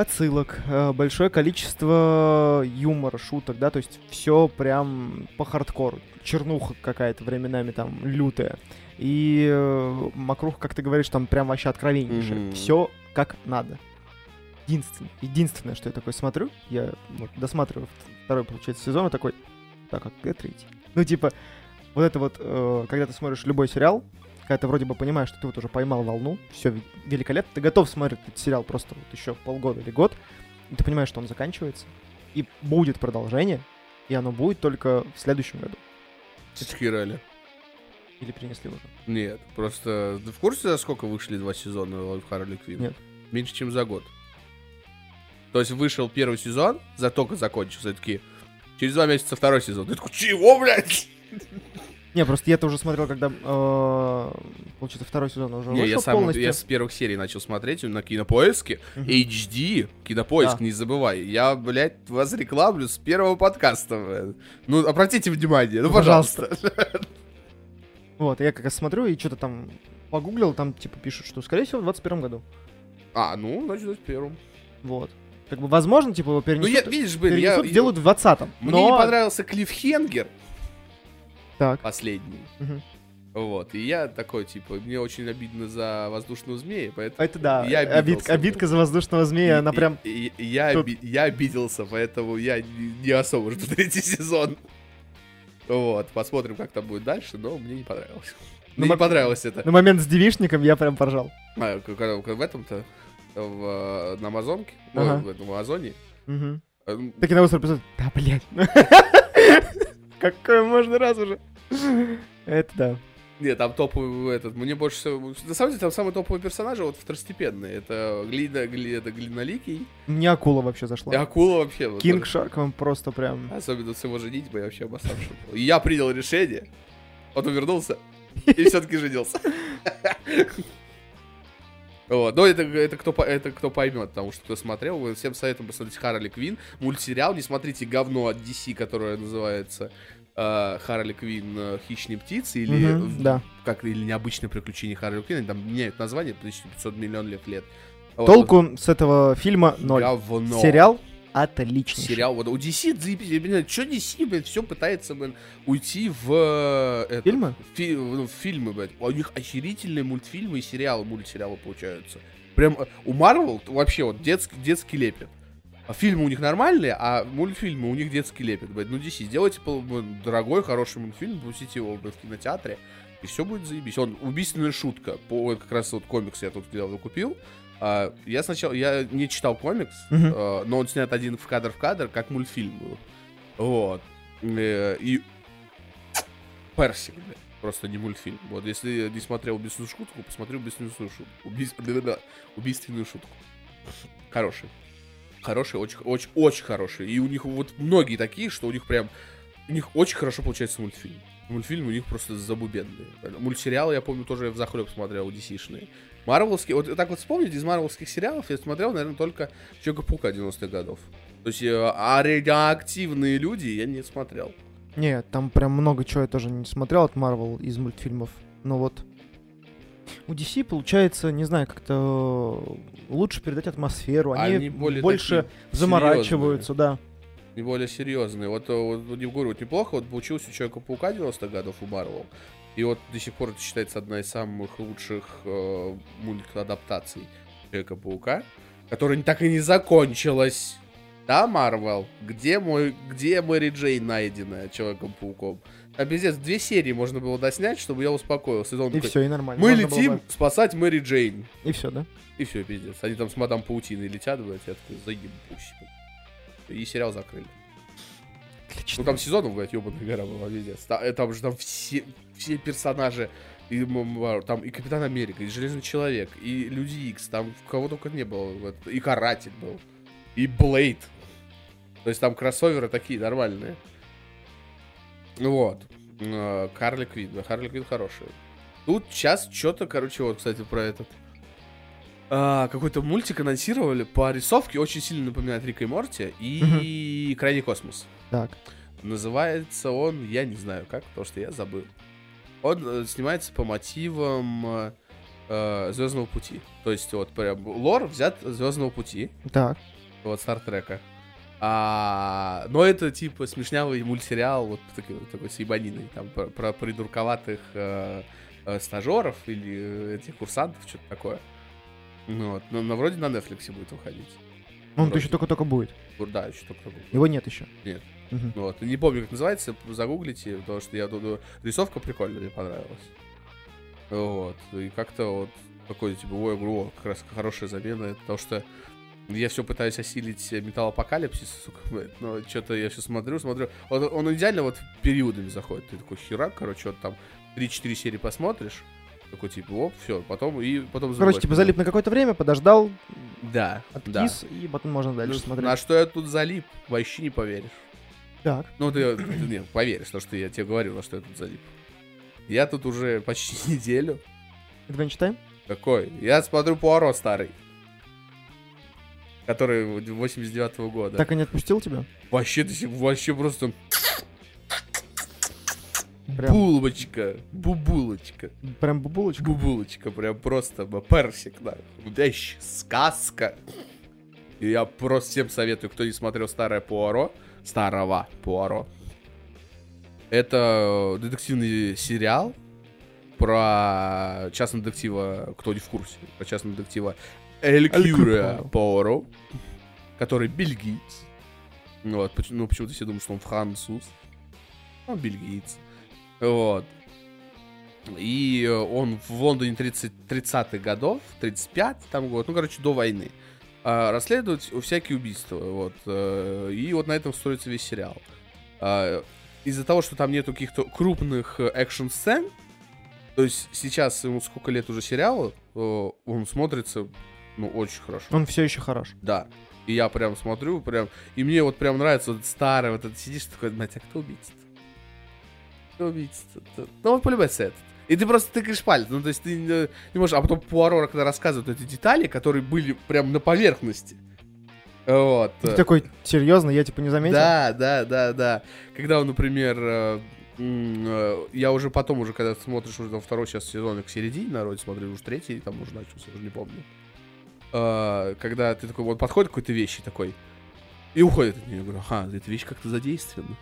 отсылок, э, большое количество юмора, шуток, да, то есть все прям по хардкору. Чернуха какая-то временами там лютая. И э, Макрух, как ты говоришь, там прям вообще откровеннейшая. Мгм. Все как надо. Единственное, единственное, что я такой смотрю, я вот досматриваю второй, получается, сезон, и такой, так, а где третий? Ну, типа, вот это вот, э, когда ты смотришь любой сериал, когда ты вроде бы понимаешь, что ты вот уже поймал волну, все великолепно, ты готов смотреть этот сериал просто вот еще полгода или год, и ты понимаешь, что он заканчивается, и будет продолжение, и оно будет только в следующем году. Чичкирали. Или принесли уже. Нет, просто... Ты в курсе, за сколько вышли два сезона в Харли Квинн? Нет. Меньше, чем за год. То есть вышел первый сезон, за только закончился, такие... Через два месяца второй сезон. Ты такой, чего, блядь? Не, просто я это уже смотрел, когда, э, получается, второй сезон уже Не, я сам полностью. я с первых серий начал смотреть на кинопоиске. HD, кинопоиск, Да. не забывай. Я, блядь, вас рекламлю с первого подкаста. блядь. Ну, обратите внимание, ну, Ну, пожалуйста. Вот, я как раз смотрю и что-то там погуглил, там типа пишут, что, скорее всего, в 21 году. А, ну, значит, в первом. Вот. Как бы, возможно, типа, его Ну, перенесут, я, видишь, блин, я... перенесут, сделают в 20-м. Мне но... не понравился Клиффхенгер Так. последний. Мгм. Вот, и я такой, типа, мне очень обидно за воздушного змея, поэтому... Это да, Я обид- обиделся. обидка за воздушного змея, она И- прям... и- и я, тут- оби- я обиделся, поэтому я не, не особо жду третий сезон. Вот, посмотрим, как там будет дальше, но мне не понравилось. Ну, Мне не понравилось это. На момент с девишником я прям поржал. А, в этом-то, в, на Амазонке, ну, в этом Амазоне. Мгм. э, м, Так и на остров писать, да, блядь. Какой можно раз уже? Это да. Нет, там топовый этот. Мне больше всего. На самом деле, там самый топовый персонаж вот второстепенный. Это Глина, Гли, это Глиноликий. Мне акула вообще И зашла. акула вообще. вот Кинг. Шарк, он просто прям... Особенно с его женитьбой я вообще обоссавший. был. И я принял решение. Он увернулся. И все-таки женился. Вот. Но это, это, кто, это кто поймет, потому что кто смотрел, всем советуем посмотреть Харли Квин. Мультсериал, не смотрите говно от DC, которое называется э, Харли Квин э, Хищные птицы или Мгм, в- Да. как или необычное приключение Харли Квин, они там меняют название, 1500 миллионов лет. Вот. Толку с этого фильма ноль. Говно. Сериал отличный. Сериал, вот у DC, что DC, блин, все пытается, блин, уйти в... э, это, Фильмы? фи- ну, в фильмы, блядь. У них охерительные мультфильмы и сериалы, мультсериалы получаются. Прям э, у Marvel вообще вот детский, детский лепет. А фильмы у них нормальные, а мультфильмы у них детский лепет, блядь. Ну, DC, сделайте блин, дорогой, хороший мультфильм, пустите его в кинотеатре, и все будет заебись. Он убийственная шутка. По как раз вот комикс я тут недавно купил. А, я сначала, я не читал комикс, Мгм. э, но он снят один в кадр в кадр, как мультфильм был. Вот. Э, и персик, блядь. Просто не мультфильм. Вот, если не смотрел убийственную шутку, посмотри убийственную шутку. Да-да-да, убийственную шутку. Хороший. Хороший, очень, очень, очень хороший. И у них вот многие такие, что у них прям... У них очень хорошо получается мультфильм. Мультфильм у них просто забубенные. Мультсериалы, я помню, тоже в захлеб смотрел, DC-шные. Марвелские, вот так вот вспомнить, из марвелских сериалов я смотрел, наверное, только Человека-паука 90-х годов. То есть, э, а радиоактивные люди я не смотрел. Нет, там прям много чего я тоже не смотрел от Marvel из мультфильмов. Но вот у DC получается, не знаю, как-то лучше передать атмосферу. Они, Они более больше заморачиваются, да. не более серьезные. Вот, э, вот, не говорю, вот неплохо, вот получился у Человека-паука 90-х годов у Марвел. И вот до сих пор это считается одна из самых лучших э, мультадаптаций Человека-паука, которая так и не закончилась. Да, Марвел, где мой, где Мэри Джейн найденная Человеком-пауком? А пиздец, две серии можно было доснять, чтобы я успокоился. И, он И такой, все, и нормально. Мы Можно летим бы- спасать Мэри Джейн. И все, да? И все, пиздец. Они там с мадам Паутиной летят, блядь, я такой, заебусь. И сериал закрыли. Ну Отлично. там сезонов, блядь, ебаная гора была, пиздец. Та- э, Там же там все, все персонажи, и, м, там и Капитан Америка, и Железный Человек, и Люди Икс, там кого только не было. И Каратель был, и Блейд. То есть там кроссоверы такие нормальные. Ну Вот. Э, Харли Квинн, да, Харли Квинн хорошая. Тут сейчас что-то, короче, вот, кстати, про этот а, какой-то мультик анонсировали по рисовке, очень сильно напоминает Рика и Морти и Крайний космос. Так. Называется он, я не знаю как, потому что я забыл. Он э, снимается по мотивам Звездного пути. То есть, вот прям лор взят Звездного пути, Так. вот Стартрека. А, но это типа смешнявый мультсериал, вот такой, такой с ебаниной, там про, про придурковатых э, э, стажеров или этих курсантов, что-то такое. Ну, вот. но, но вроде на Netflix будет выходить. Он Вроде. еще только-только будет. Да, еще только такое. Его нет еще. Нет. Ну Вот. Не помню, как называется, загуглите, потому что я думаю, рисовка прикольная, мне понравилась. Вот. И как-то вот такой, типа, ой, я говорю, о, как раз хорошая замена, потому что я все пытаюсь осилить металлопокалипсис, сука, блядь, но что-то я все смотрю, смотрю. Он, он идеально вот периодами заходит. Ты такой херак, короче, вот там 3-4 серии посмотришь, такой, типа, оп, все, потом и потом Короче, забываешь. типа залип на какое-то время, подождал, Да, да. откис, и потом можно дальше Ну, смотреть. На что я тут залип, вообще не поверишь. Так. Ну, ты, ты не, поверишь, то, что я тебе говорю, на что я тут залип. Я тут уже почти неделю. Adventure Time? Какой? Я смотрю Пуаро старый. Который 89-го года. Так и не отпустил тебя? Вообще, вообще просто Прям, булочка, бубулочка, прям бубулочка. бубулочка, прям просто персик, да. Вещь, сказка. И я просто всем советую, кто не смотрел старое Пуаро, старого Пуаро. Это детективный сериал про частного детектива, кто не в курсе, про частного детектива Эль Кюре. Пуаро, который бельгиец. Ну Вот, ну, почему-то все думают, что он француз. Он бельгиец. Вот. И э, он в Лондоне 30, 30-х годов, 35 там год, ну, короче, до войны, а, расследует всякие убийства, вот. э, И вот на этом строится весь сериал. А, Из-за того, что там нету каких-то крупных э, экшн-сцен, то есть сейчас ему сколько лет уже сериала, э, он смотрится, ну, очень хорошо. Он все еще хорош. Да. И я прям смотрю, прям, и мне вот прям нравится вот старый, вот это сидишь такой, мать, а кто убийца Кто убийца Ну, вот полюбается этот. И ты просто тыкаешь палец, ну, то есть ты э, не можешь, а потом Пуаро, когда рассказывает эти детали, которые были прям на поверхности. Вот. Ты такой, серьезно, я типа не заметил? Да, да, да, да. Когда он, например, э, э, я уже потом, уже когда смотришь уже там второй сейчас сезон, к середине народе смотрю, уже третий, там уже начался, уже не помню. Э, Когда ты такой, вот подходит к какой-то вещи такой, и уходит от нее. Я говорю, ага, эта вещь как-то задействована.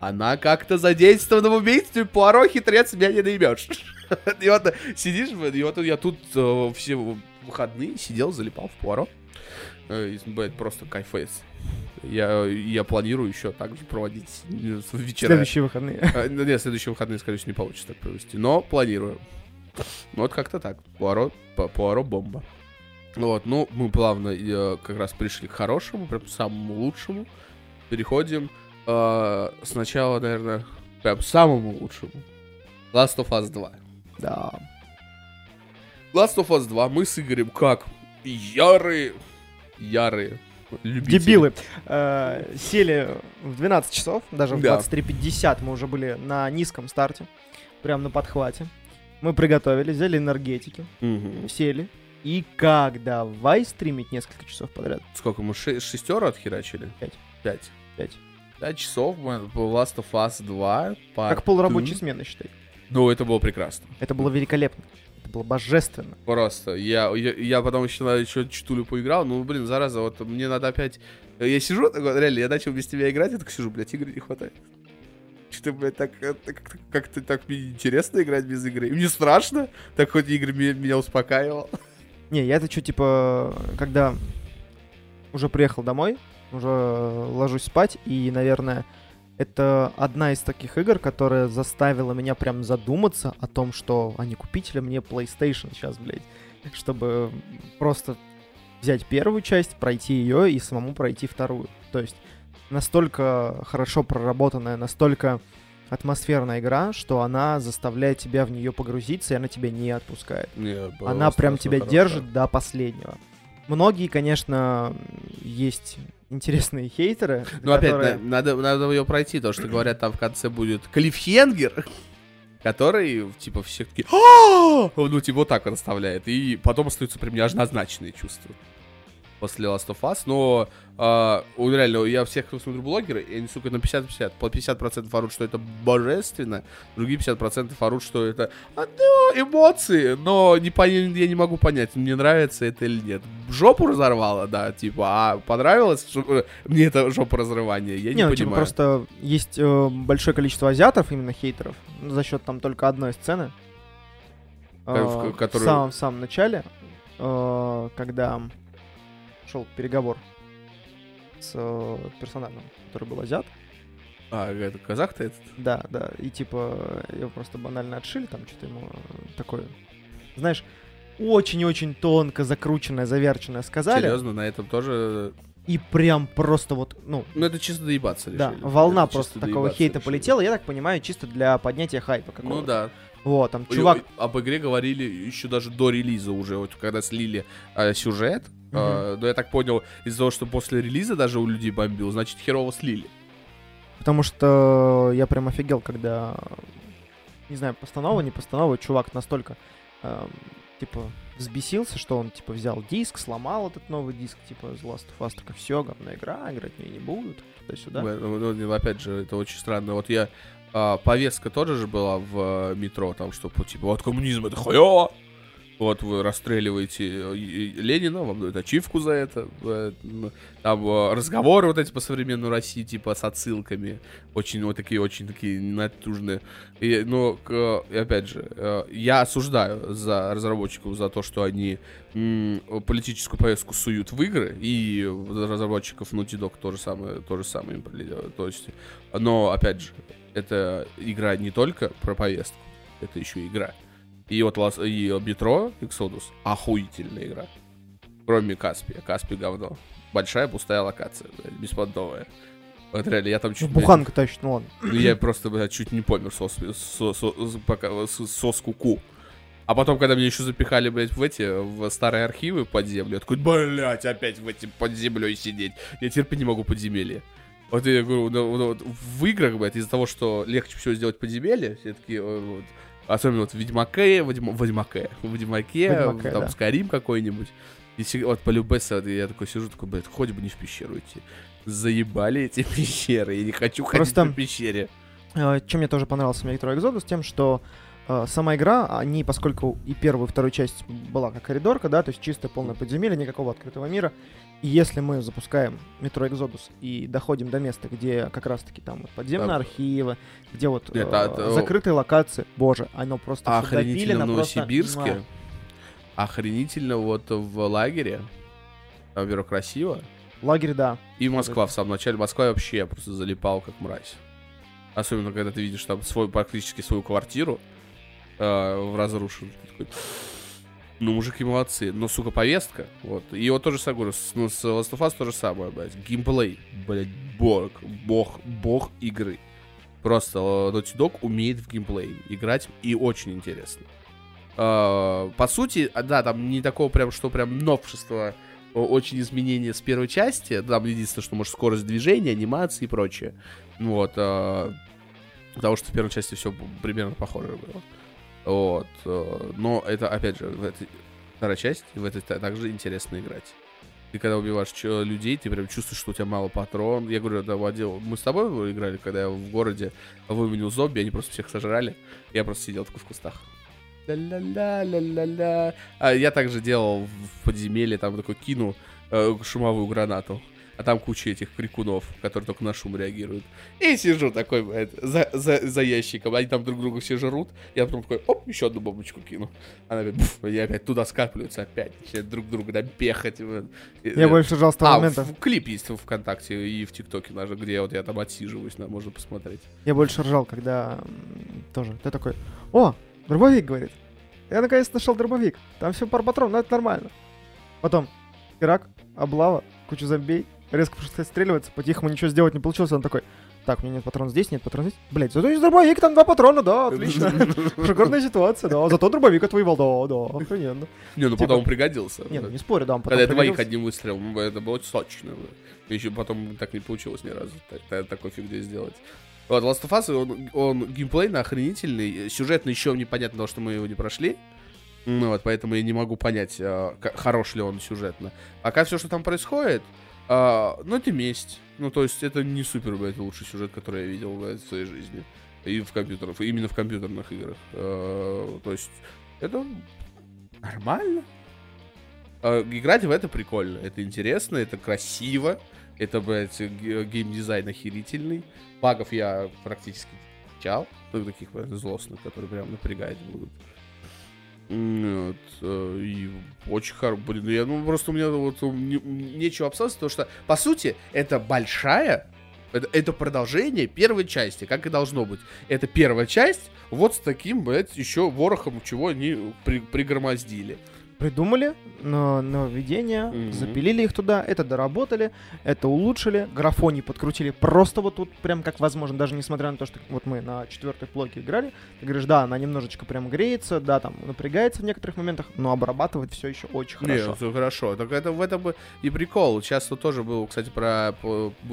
Она как-то задействована в убийстве, Пуаро хитрец, меня не наебешь. И вот сидишь, и вот я тут э, все выходные сидел, залипал в Пуаро. Э, блядь, просто кайфейс. Я, я планирую еще также проводить э, вечера. Следующие выходные. А, Нет, следующие выходные, скорее всего, не получится так провести. Но планирую. Вот как-то так. Пуаро, Пуаро бомба. Вот, ну, мы плавно э, как раз пришли к хорошему, прям самому лучшему. Переходим э, сначала, наверное, прям самому лучшему. Last of Us 2. Да. Last of Us 2 мы с Игорем как ярые, ярые любители. Дебилы. Э, Сели в 12 часов, даже в Да. 23.50 мы уже были на низком старте, прям на подхвате. Мы приготовили, взяли энергетики, Мгм. сели. И как давай стримить несколько часов подряд. Сколько мы ше- шестеро отхерачили? Пять. Пять. Пять. Пять часов Last of Us 2. Как полурабочей смены, считай. Ну, это было прекрасно. Это было великолепно. Это было божественно. Просто. Я, я, я потом еще, еще чутулю поиграл. Ну, блин, зараза, вот мне надо опять... Я сижу, такой, реально, я начал без тебя играть, я так сижу, блядь, игры не хватает. Что-то, блядь, так, э, так- как-то, как-то так мне интересно играть без игры. И мне страшно. Так хоть игры меня, меня успокаивал. Не, я это что, типа, когда уже приехал домой, уже ложусь спать, и, наверное, это одна из таких игр, которая заставила меня прям задуматься о том, что, а не купить ли мне PlayStation сейчас, блядь, чтобы просто взять первую часть, пройти ее и самому пройти вторую. То есть настолько хорошо проработанная, настолько атмосферная игра, что она заставляет тебя в нее погрузиться, и она тебя не отпускает. Не, она прям тебя хорошо. держит до последнего. Многие, конечно, есть интересные хейтеры. Ну, опять, которые- на- надо, надо ее пройти, то, что говорят, там в конце будет клифхенгер, который, типа, всех такие, «А!» ну, типа, вот так вот оставляет, и потом остаются прям неоднозначные чувства после Last of Us, но у- реально, я всех, кто смотрю блогеры, и они, сука, на 50-50, по 50% орут, что это божественно, другие 50% орут, что это, а, да, эмоции, но не я не могу понять, мне нравится это или нет. Жопу разорвало, да, типа, а понравилось что- мне это жопа разрывание, я не, Не, ну, понимаю. типа, просто есть э, большое количество азиатов, именно хейтеров, ну, за счет там только одной сцены. Э, в- э, которую- В самом-самом начале, э, когда шел переговор с э, персонажем, который был азиат. А, это казах-то этот? Да, да, и типа его просто банально отшили, там что-то ему э, такое, знаешь, очень-очень тонко закрученное, заверченное сказали. Серьезно, на этом тоже... И прям просто вот, ну, Ну, это чисто доебаться да, решили. волна Это просто такого хейта решили. полетела, я так понимаю, чисто для поднятия хайпа какого-то. Ну да. Вот, там чувак... и об игре говорили еще даже до релиза уже, вот когда слили э, сюжет. Э, но я так понял, из-за того, что после релиза даже у людей бомбил, значит, херово слили. Потому что я прям офигел, когда, не знаю, постанова, не постанова, чувак настолько, эм, типа, взбесился, что он, типа, взял диск, сломал этот новый диск, типа, The Last of Us, такой, все, говно игра, играть в нее не будут, туда-сюда. Ну, ну, ну, опять же, это очень странно. Вот я... а, повестка тоже же была в э, метро, там, что, типа, вот коммунизм это хуёво. Вот вы расстреливаете э, Ленина, вам дают ачивку за это. Э, Там э, разговоры вот эти по современной России, типа, с отсылками. Очень, вот такие, очень такие натужные. И, к- и опять же, я осуждаю за разработчиков за то, что они политическую повестку суют в игры, и разработчиков Naughty Dog то же самое, то же самое им. То есть, но, опять же, это игра не только про повестку, это еще игра. И вот Лас- и Metro Exodus охуительная игра. Кроме Каспия. Каспи говно. Большая пустая локация, блядь, беспонтовая. Вот реально, я там Ну, чуть... буханка тащит, ну ладно. блядь, Я просто, блядь, чуть не помер со, со, со- с- пока- с- со скуку. А потом, когда меня еще запихали, блядь, в эти, в старые архивы под землю, я такой, блядь, опять в эти под землей сидеть. Я терпеть не могу подземелье. Вот я говорю, ну, ну, вот в играх, блядь, из-за того, что легче всего сделать подземелье, все такие, э, вот, особенно вот в Ведьмаке, в Ведьма- в Ведьмаке, в Ведьмаке, Ведьмаке, там да. Скарим какой-нибудь. И вот по любеса, я такой сижу, такой, блядь, хоть бы не в пещеру идти. Заебали эти пещеры, я не хочу ходить Просто- по пещере. Э, Чем мне тоже понравился Metro Exodus, тем, что э, сама игра, они, поскольку и первую, и вторую часть была как коридорка, да, то есть чистое полное подземелье, никакого открытого мира, и если мы запускаем Metro Exodus и доходим до места, где как раз-таки там вот подземные Да. архивы, где вот Нет, э, а закрытые локации, боже, оно просто Охренительно в просто- Новосибирске. Муа. Охренительно вот в лагере. Там, во-первых, красиво. Лагерь, да. И Москва в самом начале. Москва вообще я просто залипал как мразь. Особенно, когда ты видишь там свой, практически свою квартиру э, в разрушенной. Ну, мужики молодцы. Но, сука, повестка. Вот. И вот тоже говорю, с, ну, с Last of Us то же самое, блядь. Геймплей, блядь, бог, бог, бог игры. Просто э, Naughty Dog умеет в геймплей играть и очень интересно. Э, по сути, а, да, там не такого прям, что прям новшество, очень изменения с первой части. Там единственное, что может скорость движения, анимации и прочее. Вот. э, Потому что в первой части все примерно похоже было. Вот. э, Но это, опять же, в этой вторая часть, в этой та- также интересно играть. Ты когда убиваешь людей, ты прям чувствуешь, что у тебя мало патрон. Я говорю, да, водил. Мы с тобой играли, когда я в городе выменил зомби, они просто всех сожрали. Я просто сидел такой в кустах. Ля-ля-ля-ля-ля-ля. А я также делал в подземелье, там такой кинул э, шумовую гранату. А там куча этих крикунов, которые только на шум реагируют. И сижу такой, блядь, за, за, за ящиком, они там друг друга все жрут, я потом такой, оп, еще одну бомбочку кину. Она буф, я опять туда скапливаются, опять начинают друг друга напехать. блядь. Я больше жал с того А, момента. в- клип есть в ВКонтакте и в ТикТоке даже, где вот я там отсиживаюсь, да, можно посмотреть. Я больше ржал, когда тоже ты такой, о, дробовик, говорит. Я наконец нашел дробовик. Там все пар патрон, но это нормально. Потом Ирак, облава, куча зомбей, резко пришлось отстреливаться, по-тихому ничего сделать не получилось. Он такой, так, у меня нет патрона здесь, нет патрона здесь. Блять, зато есть дробовик, там два патрона, да, отлично. Шикарная ситуация, да. Зато дробовик отвоевал, да, да, охрененно. Не, ну Типа- потом он пригодился. Не, ну не спорю, да, Когда я двоих одним выстрелом, это было сочно. Еще потом так не получилось ни разу так- так- такой фигней сделать. Вот, Last of Us, он, он геймплейно охренительный, сюжетно еще непонятно, потому что мы его не прошли. Ну вот, поэтому я не могу понять, а, хорош ли он сюжетно. Пока все, что там происходит, а, ну это месть. Ну то есть это не супер, блядь, лучший сюжет, который я видел блядь, в своей жизни. И в компьютерах, именно в компьютерных играх. А, то есть это нормально. А, Играть в это прикольно, это интересно, это красиво, это, блядь, ге- геймдизайн охерительный. Багов я практически не встречал, ну, таких блядь, злостных, которые прям напрягать будут. Вот, э, и очень хорошо. Блин, я, ну просто у меня вот не- нечего обсасывать, потому что, по сути, это большая, это, это продолжение первой части, как и должно быть. Это первая часть, вот с таким, блядь, еще ворохом, чего они при- пригромоздили. Придумали но- нововведения, Мгм. запилили их туда, это доработали, это улучшили, графоний подкрутили просто вот тут прям как возможно, даже несмотря на то, что вот мы на четвертой блоке играли, ты говоришь, да, она немножечко прям греется, да, там напрягается в некоторых моментах, но обрабатывать все еще очень хорошо. все хорошо. Так это в этом и прикол. Сейчас вот тоже был, кстати, про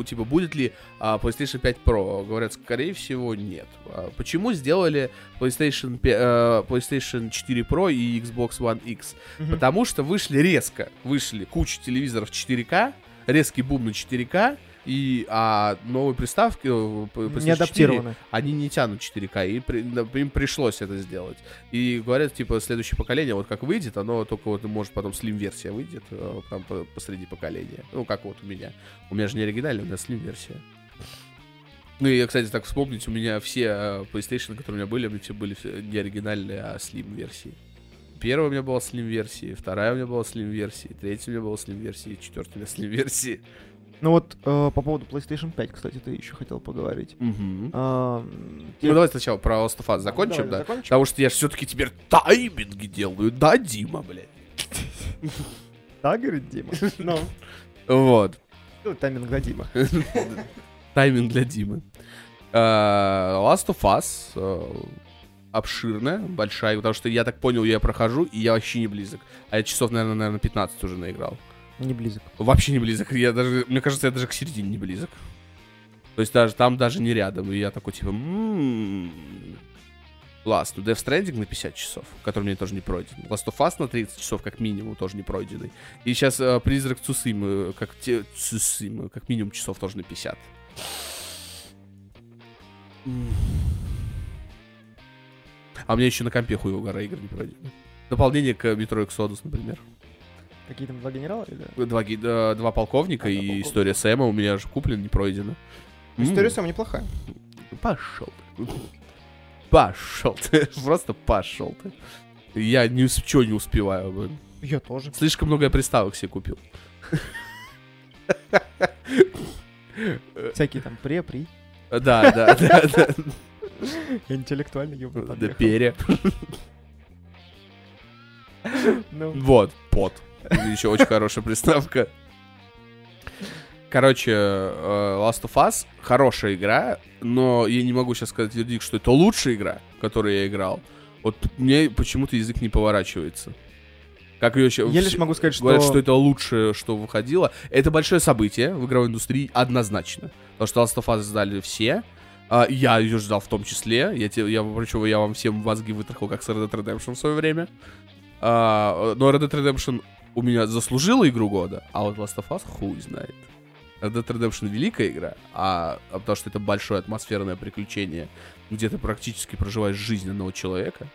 типа будет ли а, PlayStation 5 Pro. Говорят, скорее всего, нет. А почему сделали PlayStation, пе- э, PlayStation 4 Pro и Xbox One X? Потому что вышли резко, вышли куча телевизоров 4К, резкий бум на 4К, и а новые приставки э, Не 4, адаптированы. они не тянут 4К, и при- им пришлось это сделать. И говорят, типа, следующее поколение, вот как выйдет, оно только вот, может, потом слим-версия выйдет, э, там по- посреди поколения. Ну, как вот у меня. У меня же не оригинальная, у меня слим-версия. Ну, и, кстати, так вспомнить, у меня все э, PlayStation, которые у меня были, они все были не оригинальные, а слим-версии. Первая у меня была слим-версии, вторая у меня была слим-версии, третья у меня была слим-версии, четвертая у меня слим-версии. Ну вот э, по поводу PlayStation 5, кстати, ты еще хотел поговорить. Мгм. А, Ну, те- давай сначала про Last of Us закончим, Давай да? закончим. Потому что я все-таки теперь тайминги делаю, да, Дима, блядь? Да, говорит Дима. Ну, Вот. ну, тайминг для Дима. Тайминг для Димы. Э, Last of Us э, обширная, большая, потому что я так понял, я прохожу, и я вообще не близок. А я часов, наверное, наверное, 15 уже наиграл. Не близок. Вообще не близок. Я даже, мне кажется, я даже к середине не близок. То есть даже там даже не рядом. И я такой, типа, «М, класс. Ну, Death Stranding на 50 часов, который мне тоже не пройден. Last of Us на 30 часов, как минимум, тоже не пройденный. И сейчас э, Призрак Цусимы, как, те, Цусимы, как минимум часов тоже на 50. А меня еще на компе хуево гора игр не пройдены. Дополнение к Metro Exodus, например. Какие там два генерала или? Два, ги- э, два полковника А, и полковника. история Сэма у меня же куплена, не пройдена. История сама неплохая. Пошел ты. Пошел ты. Просто пошел ты. Я ни с чего не успеваю. блин. Я тоже. Слишком много я приставок себе купил. Всякие там пре-при. Да, да, да, да. Интеллектуально ёбаный Да, подъехал. перья. Ну, Вот, пот. Еще очень хорошая приставка. Короче, э, Last of Us хорошая игра, но я не могу сейчас сказать вердикт, что это лучшая игра, которую я играл. Вот мне почему-то язык не поворачивается. Как ее еще... Я лишь могу сказать, что... Говорят, что это лучшее, что выходило. Это большое событие в игровой индустрии однозначно. Потому что Last of Us сдали все. А, я ее ждал в том числе. Я, те, я, причем я вам всем мозги вытрахал, как с Red Dead Redemption в свое время. А, но Red Dead Redemption у меня заслужила игру года, а вот Last of Us хуй знает. Red Dead Redemption великая игра, а, а потому что это большое атмосферное приключение, где ты практически проживаешь жизнь одного человека.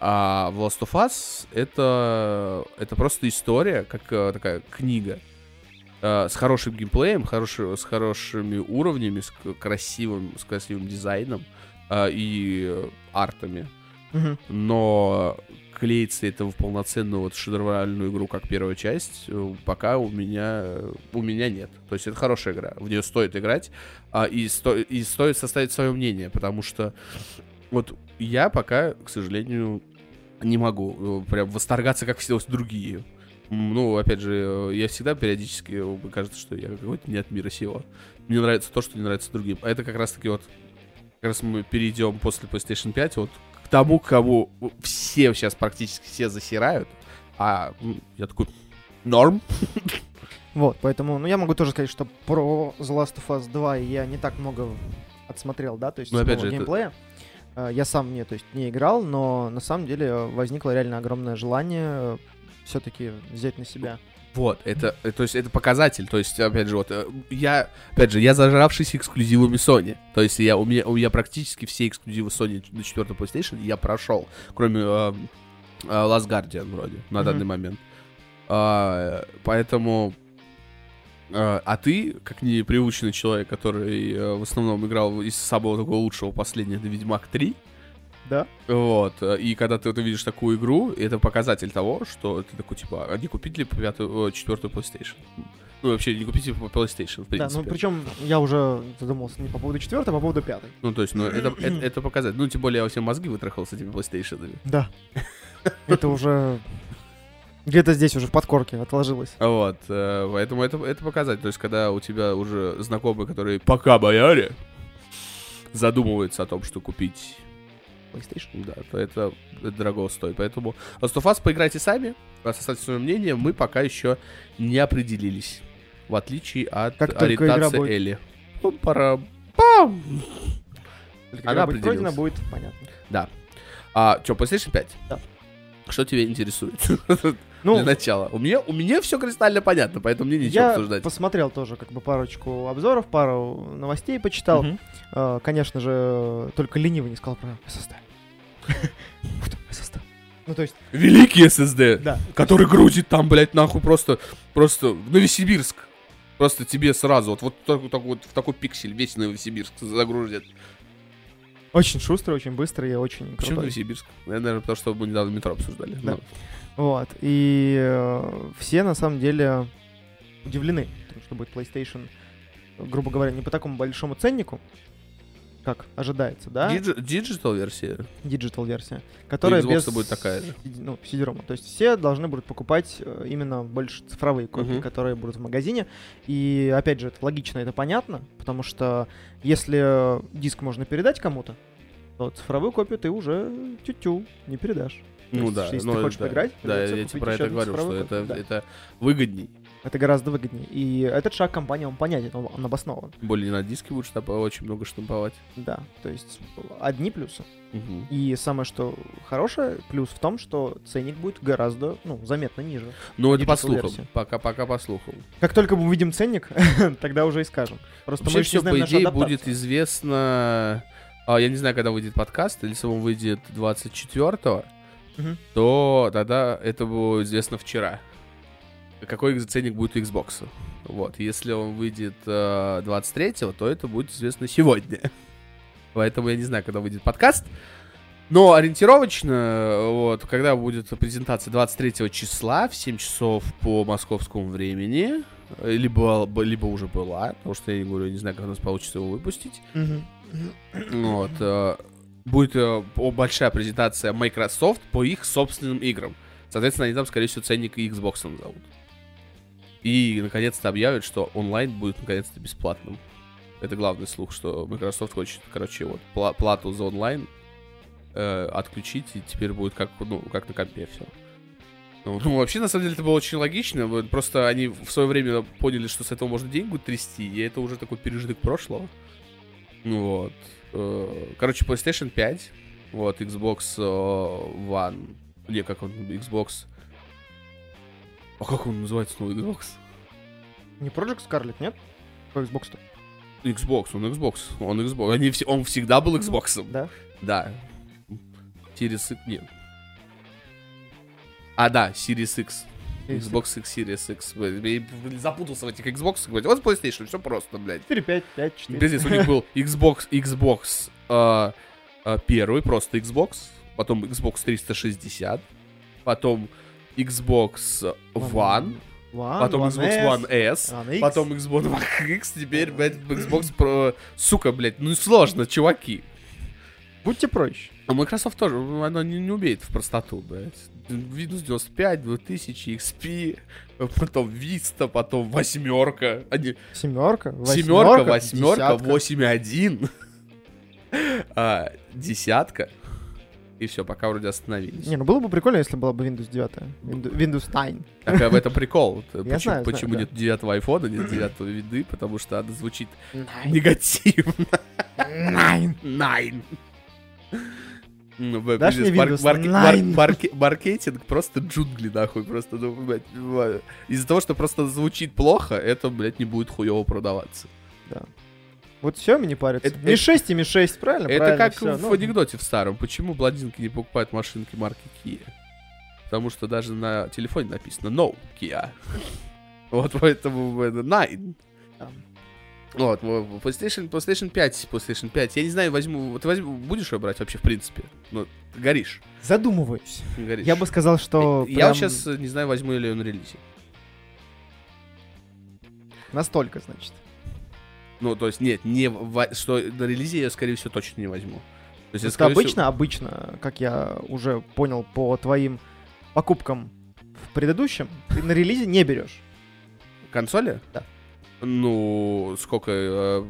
А в Last of Us это, это просто история, как э, такая книга. Э, с хорошим геймплеем, хороши- с хорошими уровнями, с красивым, с красивым дизайном э, и артами. Мгм. Но клеится это в полноценную вот шедевральную игру, как первая часть, э, пока у меня, э, у меня нет. То есть это хорошая игра, в нее стоит играть, а, и, сто- и стоит составить свое мнение, потому что вот я пока, к сожалению, не могу прям восторгаться, как все другие. Ну, опять же, э, я всегда периодически, э, кажется, что я какой-то не от мира сего. Мне нравится то, что не нравится другим. А это как раз-таки вот, как раз мы перейдем после PlayStation 5 вот к тому, кому все сейчас практически все засирают. А я такой, норм. Вот, поэтому, ну, я могу тоже сказать, что про The Last of Us 2 я не так много отсмотрел, да, то есть Ну, опять же, это- геймплея. Э, Я сам не, то есть, не играл, но на самом деле э, возникло реально огромное желание все-таки взять на себя. Вот, это, э, то есть это показатель, то есть, опять же, вот, э, я, опять же, я зажравшийся эксклюзивами Sony, то есть я, у меня, у меня практически все эксклюзивы Sony на четвертом PlayStation я прошел, кроме э, э, Last Guardian вроде, на Мгм. данный момент. А, поэтому, э, а ты, как неприученный человек, который э, в основном играл из самого такого лучшего последнего, это Ведьмак 3, Да? вот, э, и когда ты вот увидишь такую игру, это показатель того, что ты такой, типа, а не купить ли пятую, э, четвертую PlayStation? Ну, вообще, не купить ли по PlayStation, в Да, принципе. ну причем я уже задумался не по поводу четвертой, а по поводу пятой. Ну, то есть, ну, это, это, это показатель. Ну, тем более, я все мозги вытрахал с этими PlayStation. Да. Это уже где-то здесь уже в подкорке отложилось. Вот, э, поэтому это, это показатель. То есть, когда у тебя уже знакомые, которые пока бояре, задумываются о том, что купить PlayStation. Да, то это, это дорого стоит. Поэтому Last of Us поиграйте сами, составьте свое мнение. Мы пока еще не определились. В отличие от Как ориентации будет- Элли. пара пам Только Она будет пройдена, будет понятно. Да. А, что, PlayStation 5? Да. Что тебя интересует? Ну, Для начала. У меня, у меня все кристально понятно, поэтому мне нечего я обсуждать. посмотрел тоже как бы парочку обзоров, пару новостей почитал. Мгм. Э, Конечно же, только ленивый не сказал про SSD. SSD. Ну, то есть, Великий SSD. да. который грузит там, блядь, нахуй просто, просто в Новосибирск. Просто тебе сразу, вот, вот, так, так вот в такой пиксель весь Новосибирск загрузит. Очень шустрый, очень быстрый и очень Почему крутой. Новосибирск? Наверное, потому что мы недавно метро обсуждали. Да. Ну, Вот. И э, все на самом деле удивлены, потому что будет PlayStation, грубо говоря, не по такому большому ценнику, как ожидается, да? Dig- Digital версия. Digital версия, которая без будет такая же. CD ну, CD-ROM. То есть все должны будут покупать э, именно больше цифровые копии, Мгм. которые будут в магазине. И опять же, это логично, это понятно, потому что если диск можно передать кому-то, то цифровую копию ты уже тю-тю не передашь. Ну есть, да, если ну, ты хочешь да, поиграть, Да, придется я тебе про еще это говорю, что это, да. это выгодней. Это гораздо выгоднее. И этот шаг компании, он понятен, он, он обоснован. Более на диске будешь штамповать, очень много штамповать. Да, то есть одни плюсы. Мгм. И самое, что хорошее, плюс в том, что ценник будет гораздо, ну, заметно ниже. Ну, это по слухам. Пока, пока по слухам. Как только мы увидим ценник, тогда уже и скажем. Просто мы Вообще не все, по идее, будет известно... а, я не знаю, когда выйдет подкаст, или если он выйдет 24-го, Мгм. то тогда это будет известно вчера. Какой ценник будет у Xbox. Вот. Если он выйдет э, 23-го, то это будет известно сегодня. Поэтому я не знаю, когда выйдет подкаст. Но ориентировочно, вот, когда будет презентация 23 числа в 7 часов по московскому времени, э, либо, либо уже была, потому что я не говорю, не знаю, как у нас получится его выпустить. Мгм. Вот. Будет э, большая презентация Microsoft по их собственным играм. Соответственно, они там, скорее всего, ценник и Xbox назовут. И, наконец-то, объявят, что онлайн будет, наконец-то, бесплатным. Это главный слух, что Microsoft хочет, короче, вот, пла- плату за онлайн э, отключить, и теперь будет как, ну, как на компе все. Ну, ну, вообще, на самом деле, это было очень логично. Просто они в свое время поняли, что с этого можно деньги трясти, и это уже такой пережиток прошлого. Ну Вот. Э, Короче, PlayStation 5, вот, Xbox э, One, не, как он, Xbox... А как он называется, новый Xbox? Не Project Scarlet, нет? По Xbox-то. Xbox, он Xbox, он Xbox. Они он всегда был Xbox. Да? Да. Series X, нет. А, да, Series X. Xbox X Series X. Я запутался в этих Xbox. Вот PlayStation, все просто, блядь. 4, 5, 5, 4. Пиздец, у них был Xbox, Xbox а, а, первый, просто Xbox, потом Xbox 360, потом Xbox One, One, потом One Xbox One S, One X. потом Xbox One X, теперь, блядь, Xbox Pro. Сука, блядь, ну сложно, чуваки. Будьте проще. А Microsoft тоже, ну, она не, не умеет в простоту, блядь. Windows 95, 2000, XP, потом Vista, потом восьмерка. Они... Семерка, Семерка, восьмерка, десятка. 8.1, а, десятка. И все, пока вроде остановились. Не, ну было бы прикольно, если была бы Windows 9. Windows, Windows 9. Так, а в этом прикол. Почему, знаю, знаю, почему да. нет девятого айфона, нет девятого виды? Потому что она звучит Nine. негативно. Nine. Nine. Дашь мне марк- Windows марк- мар- Nine? марке- Маркетинг просто джунгли, нахуй. Просто, ну, блядь. Из-за того, что просто звучит плохо, это, блядь, не будет хуево продаваться. Вот все, не парится. Это- Ми 6 и Ми 6, правильно? Это Правильно, как всё, в ну. анекдоте в старом. Почему бладинки не покупают машинки марки Kia? Потому что даже на телефоне написано No Kia. Вот поэтому это Nine. Вот, во- во- PlayStation, PlayStation 5, PlayStation 5. Я не знаю, возьму, ты возьму, будешь ее брать вообще в принципе? Ну, горишь, Задумываюсь. горишь. Я бы сказал, что Я прям сейчас не знаю, возьму ли ее на релизе. настолько, значит. Ну, то есть, нет, не что на релизе я, скорее всего, точно не возьму. То есть, я, Это обычно, всего- обычно, как я уже понял по твоим покупкам в предыдущем, ты на релизе не берешь. Консоли? Да. Ну, сколько... э,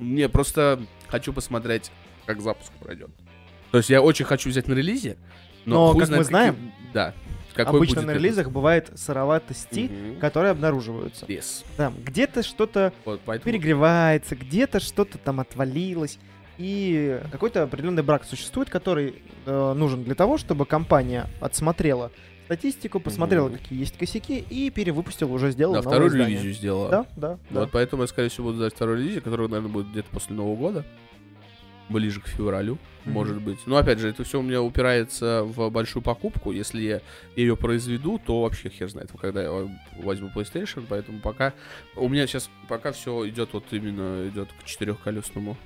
Не, просто хочу посмотреть, как запуск пройдет. То есть я очень хочу взять на релизе, но, Но, как знает, мы знаем, какие- Да. Какой обычно на релизах бывает сыроватости, Мгм. которые обнаруживаются. Yes. Там где-то что-то Вот, поэтому... перегревается, где-то что-то там отвалилось. И какой-то определенный брак существует, который э, нужен для того, чтобы компания отсмотрела статистику, посмотрела, Мгм. какие есть косяки, и перевыпустила, уже сделала Да, вторую издание. ревизию сделала. Да, да, да. Вот поэтому я, скорее всего, буду ждать вторую ревизию, которая, наверное, будет где-то после Нового года. Ближе к февралю, Мгм. может быть. Но, опять же, это все у меня упирается в большую покупку. Если я ее произведу, то вообще хер знает, когда я возьму PlayStation. Поэтому пока... У меня сейчас пока все идет вот именно идет к четырехколесному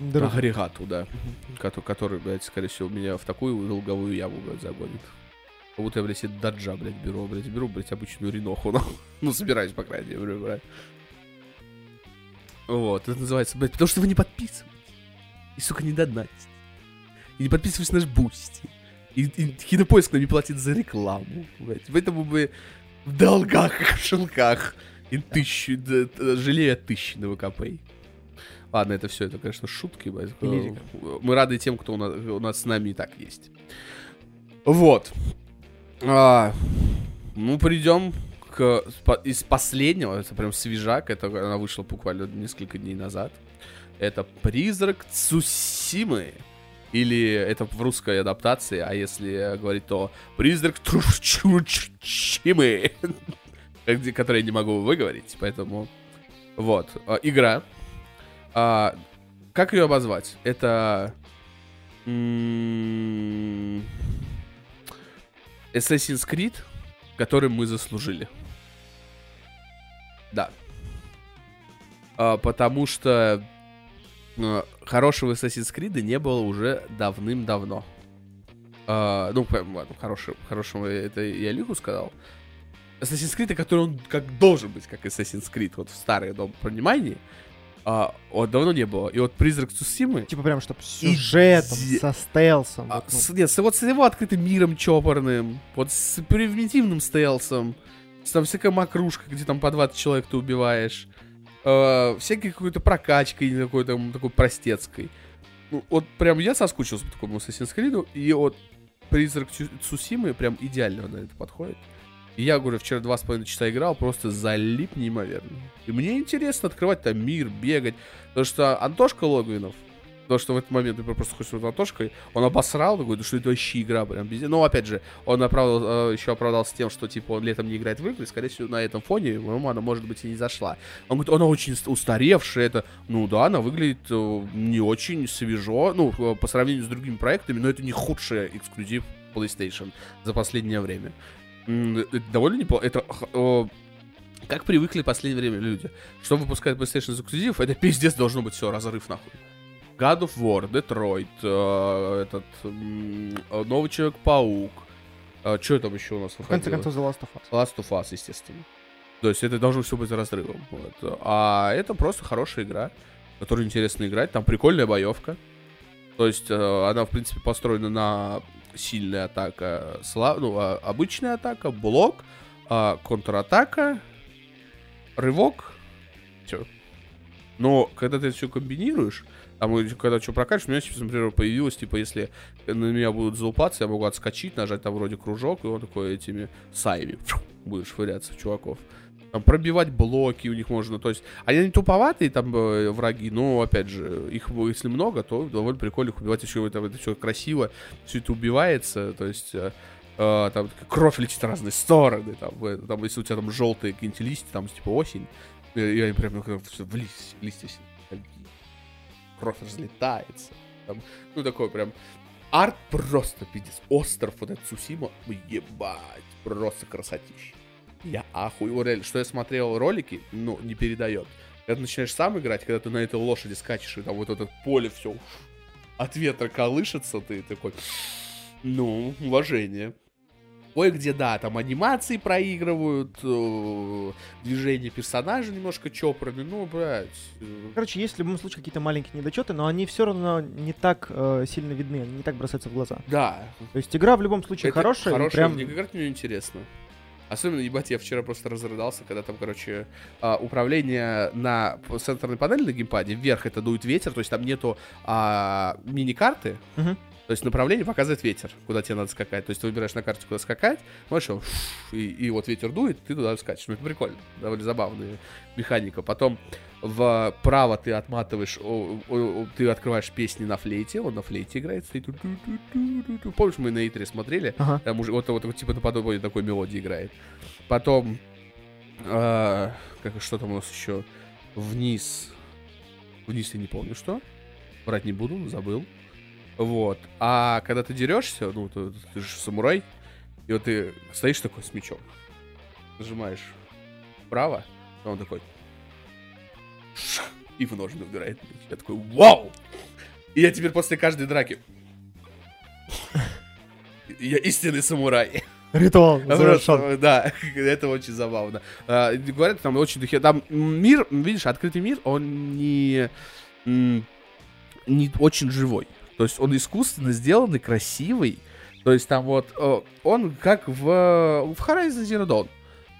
Дорого. агрегату, да. Кото- Который, блядь, скорее всего, меня в такую долговую яму, блядь, загонит. Как будто я, блядь, себе доджа, блядь, беру, блядь, беру, блядь, обычную реноху. Ну, ну, собираюсь, по крайней мере, брать. Вот, это называется, блядь, потому что вы не подписываетесь. И, сука, не донатите. И не подписывайтесь на наш Boosty. И, и кинопоиск нам не платит за рекламу, блядь. Поэтому мы в долгах, в шелках. И тысячу, да, жалею от тысячи на ВКП. Ладно, это все, это, конечно, шутки, блядь. Мы рады тем, кто у нас, у нас с нами и так есть. Вот. А, ну, придем к из последнего, это прям свежак, это она вышла буквально несколько дней назад. Это «Призрак Цусимы». Или это в русской адаптации, а если говорить, то «Призрак Цусимы», который я не могу выговорить, поэтому... Вот, а, игра. А, как ее обозвать? Это... Assassin's Creed, который мы заслужили. Да. А, потому что э, хорошего Assassin's Creed не было уже давным-давно. А, ну, ладно, хорошего, хорошего это я Лигу сказал. Assassin's Creed, который он как должен быть, как Assassin's Creed, вот в старые дом понимании, а, вот давно не было. И вот Призрак Цусимы, Типа прям, чтобы с сюжетом, Иде- со стелсом. а, вот, ну. с, нет, с- вот с его открытым миром чопорным, вот с примитивным стелсом, с там всякая макрушка, где там по 20 человек ты убиваешь, э, всякой какой-то прокачкой какой-то м, такой простецкой. Ну, вот прям я соскучился по такому Assassin's Creed, и вот Призрак Цусимы прям идеально на это подходит. И я, говорю, вчера два с половиной часа играл, просто залип неимоверно. И мне интересно открывать там мир, бегать. Потому что Антошка Логвинов, то, что в этот момент ты просто ходишь с Антошкой, он обосрал, такой, да что это вообще игра, прям без... Ну, опять же, он оправдал, э, еще оправдался тем, что, типа, он летом не играет в игры, скорее всего, на этом фоне ему она, может быть, и не зашла. Он говорит, она очень ст- устаревшая, это... Ну, да, она выглядит э, не очень свежо, ну, э, по сравнению с другими проектами, но это не худший эксклюзив PlayStation за последнее время. Это довольно неплохо. Это как привыкли в последнее время люди. Что выпускает PlayStation эксклюзив, это пиздец должно быть все, разрыв нахуй. God of War, Detroit, э, этот э, Новый Человек-паук. Э, что там еще у нас выходило? В конце концов, The Last of Us. Last of Us, естественно. То есть это должно все быть разрывом. Вот. А это просто хорошая игра, которую интересно играть. Там прикольная боевка. То есть э, она, в принципе, построена на сильная атака, слав... ну, а, обычная атака, блок, а, контратака, рывок, все. Но когда ты все комбинируешь, там, когда что прокачиваешь, у меня сейчас, например, появилось, типа, если на меня будут залупаться, я могу отскочить, нажать там вроде кружок, и он такой этими саями будет швыряться в чуваков. Пробивать блоки у них можно, то есть, они туповатые там э, враги, но, опять же, их если много, то довольно прикольно их убивать, еще это, это все красиво, все это убивается, то есть, э, э, там кровь летит в разные стороны, там, э, там если у тебя там желтые какие-нибудь листья, там, типа, осень, и, и они прям ну, в листья, листья все, кровь разлетается, там, ну, такой прям арт просто пиздец, остров вот этот Сусима, ебать, просто красотища. Я ахуй, реально, что я смотрел ролики, ну, не передает. Когда ты начинаешь сам играть, когда ты на этой лошади скачешь, и там вот это поле все от ветра колышется, ты такой, ну, уважение. Ой, где, да, там анимации проигрывают, э, движения персонажа немножко чопорные, ну, блядь. Э. Короче, есть в любом случае какие-то маленькие недочеты, но они все равно не так э, сильно видны, они не так бросаются в глаза. Да. То есть игра в любом случае Это хорошая. Хорошая, прям... играть мне интересно. Особенно, ебать, я вчера просто разрыдался, когда там, короче, а, управление на сенсорной панели на геймпаде, вверх это дует ветер, то есть там нету а, мини-карты, uh-huh. То есть направление показывает ветер, куда тебе надо скакать. То есть ты выбираешь на карте, куда скакать, он, и, и вот ветер дует, ты туда скачешь. Ну, это прикольно, довольно забавная механика. Потом вправо ты отматываешь, о, о, ты открываешь песни на флейте, он на флейте играет, стоит. Помнишь, мы на Итре смотрели? Ага. Там уже вот, вот, вот типа наподобие такой мелодии играет. Потом, э, как, что там у нас еще? Вниз. Вниз я не помню, что. Брать не буду, забыл. Вот. А когда ты дерешься, ну, ты, ты же самурай, и вот ты стоишь такой с мечом, нажимаешь вправо, а он такой и в ножны убирает. Я такой, вау! И я теперь после каждой драки я истинный самурай. Ритуал завершен. Да, это очень забавно. А, говорят, там очень духе... Там мир, видишь, открытый мир, он не... не очень живой. То есть он искусственно сделанный, красивый. То есть там вот он как в, в Horizon Zero Dawn.